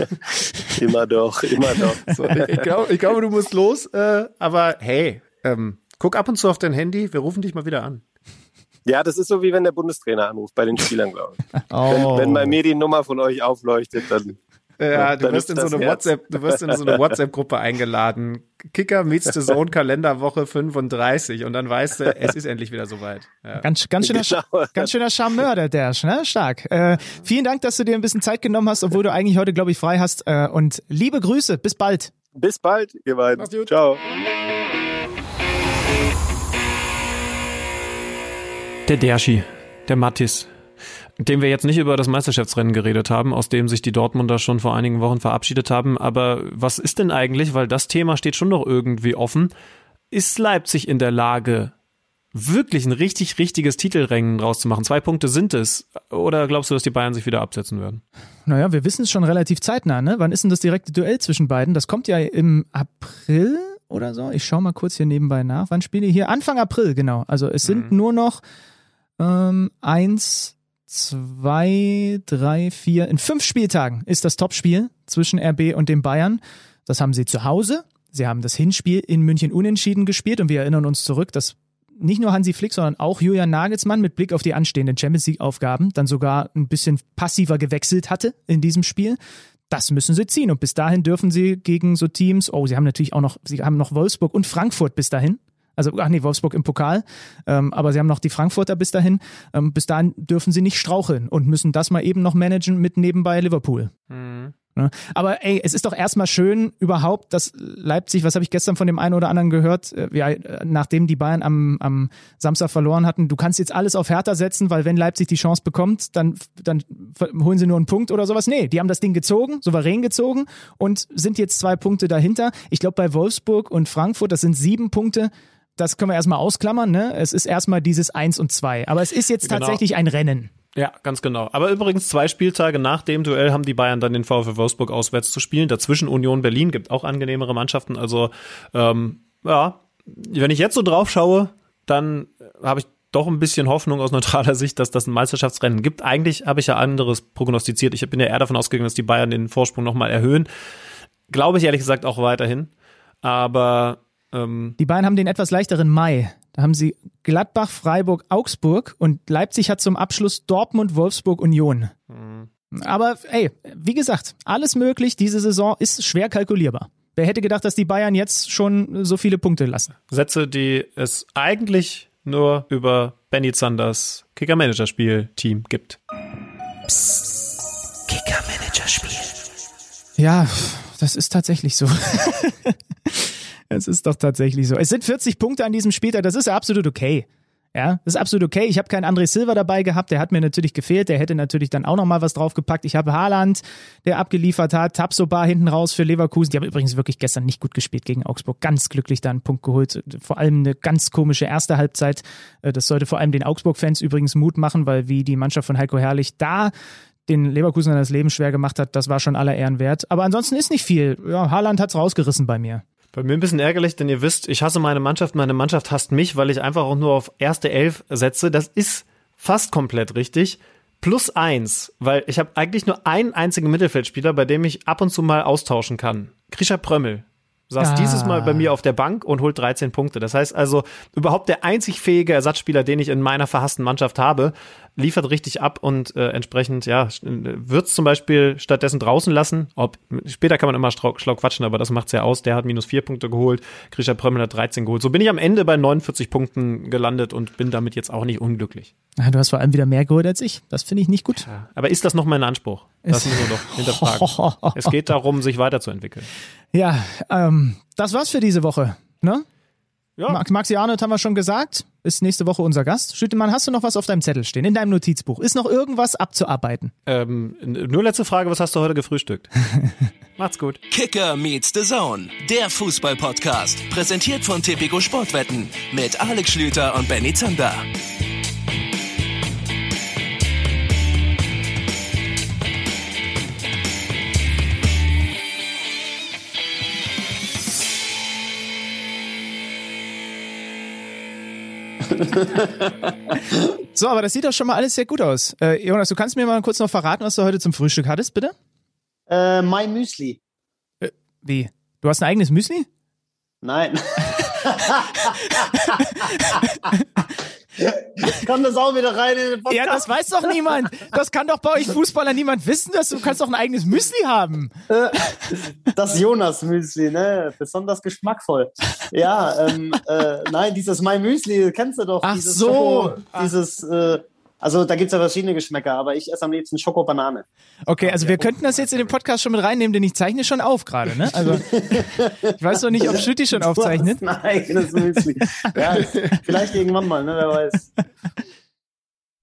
immer doch, immer doch. So, ich, ich glaube, glaub, du musst los, äh, aber hey, ähm, guck ab und zu auf dein Handy, wir rufen dich mal wieder an. Ja, das ist so wie wenn der Bundestrainer anruft bei den Spielern, glaube ich. Oh. Wenn, wenn bei mir die Nummer von euch aufleuchtet, dann ja, du wirst in so eine WhatsApp, du wirst in so eine WhatsApp-Gruppe eingeladen. Kicker meets the Zone Kalenderwoche 35 und dann weißt du, es ist endlich wieder soweit. Ja. Ganz, ganz schöner, genau. ganz schöner Charmeur, der Dersch, ne? Stark. Äh, vielen Dank, dass du dir ein bisschen Zeit genommen hast, obwohl du eigentlich heute, glaube ich, frei hast. Äh, und liebe Grüße, bis bald. Bis bald, ihr beiden. Ciao. Der Derschi, der Mattis, dem wir jetzt nicht über das Meisterschaftsrennen geredet haben, aus dem sich die Dortmunder schon vor einigen Wochen verabschiedet haben. Aber was ist denn eigentlich, weil das Thema steht schon noch irgendwie offen, ist Leipzig in der Lage, wirklich ein richtig, richtiges Titelrennen draus zu machen? Zwei Punkte sind es. Oder glaubst du, dass die Bayern sich wieder absetzen werden? Naja, wir wissen es schon relativ zeitnah, ne? Wann ist denn das direkte Duell zwischen beiden? Das kommt ja im April oder so. Ich schaue mal kurz hier nebenbei nach. Wann spiele ich hier? Anfang April, genau. Also es sind mhm. nur noch ähm, eins, zwei, drei, vier, in fünf Spieltagen ist das Topspiel zwischen RB und den Bayern. Das haben sie zu Hause. Sie haben das Hinspiel in München unentschieden gespielt und wir erinnern uns zurück, dass nicht nur Hansi Flick, sondern auch Julian Nagelsmann mit Blick auf die anstehenden Champions League Aufgaben dann sogar ein bisschen passiver gewechselt hatte in diesem Spiel. Das müssen sie ziehen und bis dahin dürfen sie gegen so Teams, oh, sie haben natürlich auch noch, sie haben noch Wolfsburg und Frankfurt bis dahin. Also, ach nee, Wolfsburg im Pokal. Ähm, aber sie haben noch die Frankfurter bis dahin. Ähm, bis dahin dürfen sie nicht straucheln und müssen das mal eben noch managen mit nebenbei Liverpool. Mhm. Aber ey, es ist doch erstmal schön überhaupt, dass Leipzig, was habe ich gestern von dem einen oder anderen gehört, äh, ja, nachdem die Bayern am, am Samstag verloren hatten, du kannst jetzt alles auf Hertha setzen, weil wenn Leipzig die Chance bekommt, dann, dann holen sie nur einen Punkt oder sowas. Nee, die haben das Ding gezogen, souverän gezogen und sind jetzt zwei Punkte dahinter. Ich glaube, bei Wolfsburg und Frankfurt, das sind sieben Punkte, das können wir erstmal ausklammern, ne? Es ist erstmal dieses Eins und Zwei. Aber es ist jetzt genau. tatsächlich ein Rennen. Ja, ganz genau. Aber übrigens zwei Spieltage nach dem Duell haben die Bayern dann den VfL Wolfsburg auswärts zu spielen. Dazwischen Union Berlin gibt auch angenehmere Mannschaften. Also ähm, ja, wenn ich jetzt so drauf schaue, dann habe ich doch ein bisschen Hoffnung aus neutraler Sicht, dass das ein Meisterschaftsrennen gibt. Eigentlich habe ich ja anderes prognostiziert. Ich bin ja eher davon ausgegangen, dass die Bayern den Vorsprung nochmal erhöhen. Glaube ich ehrlich gesagt auch weiterhin. Aber ähm, die Bayern haben den etwas leichteren Mai. Da haben sie Gladbach, Freiburg, Augsburg und Leipzig hat zum Abschluss Dortmund, Wolfsburg, Union. Mhm. Aber ey, wie gesagt, alles möglich. Diese Saison ist schwer kalkulierbar. Wer hätte gedacht, dass die Bayern jetzt schon so viele Punkte lassen? Sätze, die es eigentlich nur über Benny Zanders Kicker-Manager-Spiel-Team gibt. Psst. Kicker-Manager-Spiel. Ja, das ist tatsächlich so. Es ist doch tatsächlich so. Es sind 40 Punkte an diesem Spieltag, das ist ja absolut okay. Ja, das ist absolut okay. Ich habe keinen André Silva dabei gehabt, der hat mir natürlich gefehlt, der hätte natürlich dann auch noch mal was draufgepackt. Ich habe Haaland, der abgeliefert hat, Tabsoba hinten raus für Leverkusen. Die haben übrigens wirklich gestern nicht gut gespielt gegen Augsburg. Ganz glücklich da einen Punkt geholt. Vor allem eine ganz komische erste Halbzeit. Äh, das sollte vor allem den Augsburg-Fans übrigens Mut machen, weil wie die Mannschaft von Heiko Herrlich da den Leverkusen das Leben schwer gemacht hat, das war schon aller Ehren wert. Aber ansonsten ist nicht viel. Ja, Haaland hat's rausgerissen bei mir. Bei mir ein bisschen ärgerlich, denn ihr wisst, ich hasse meine Mannschaft, meine Mannschaft hasst mich, weil ich einfach auch nur auf erste Elf setze. Das ist fast komplett richtig. Plus eins, weil ich habe eigentlich nur einen einzigen Mittelfeldspieler, bei dem ich ab und zu mal austauschen kann. Grisha Prömmel saß ah. dieses Mal bei mir auf der Bank und holt 13 Punkte. Das heißt also, überhaupt der einzig fähige Ersatzspieler, den ich in meiner verhassten Mannschaft habe, liefert richtig ab und äh, entsprechend, ja, wird zum Beispiel stattdessen draußen lassen. Ob, später kann man immer schlau, schlau quatschen, aber das macht's ja aus. Der hat minus vier Punkte geholt, Grisha Prömmel hat 13 geholt. So bin ich am Ende bei 49 Punkten gelandet und bin damit jetzt auch nicht unglücklich. Ja, du hast vor allem wieder mehr geholt als ich. Das finde ich nicht gut. Ja, aber ist das noch mein Anspruch? Das müssen wir doch hinterfragen. es geht darum, sich weiterzuentwickeln. Ja, ähm, das war's für diese Woche, ne? Ja. Maxi Arnold haben wir schon gesagt, ist nächste Woche unser Gast. Schüttemann, hast du noch was auf deinem Zettel stehen, in deinem Notizbuch? Ist noch irgendwas abzuarbeiten? Ähm, nur letzte Frage, was hast du heute gefrühstückt? Macht's gut. Kicker meets the Zone, der Fußball-Podcast. Präsentiert von Tipico Sportwetten mit Alex Schlüter und Benny Zander. so, aber das sieht doch schon mal alles sehr gut aus. Äh, Jonas, du kannst mir mal kurz noch verraten, was du heute zum Frühstück hattest, bitte? Äh, mein Müsli. Äh, wie? Du hast ein eigenes Müsli? Nein. Kommt das auch wieder rein in den Podcast? Ja, das weiß doch niemand. Das kann doch bei euch Fußballer niemand wissen, dass du kannst doch ein eigenes Müsli haben. Äh, das Jonas-Müsli, ne? Besonders geschmackvoll. Ja, ähm, äh, nein, dieses My Müsli, kennst du doch. Ach dieses so. Schoko, dieses, äh, also da gibt's ja verschiedene Geschmäcker, aber ich esse am liebsten Schoko-Banane. Okay, also wir könnten das jetzt in den Podcast schon mit reinnehmen, denn ich zeichne schon auf gerade, ne? Also ich weiß doch nicht, ob Schütti schon aufzeichnet. Nein, das ist Müsli. Ja, vielleicht irgendwann mal, ne? Wer weiß.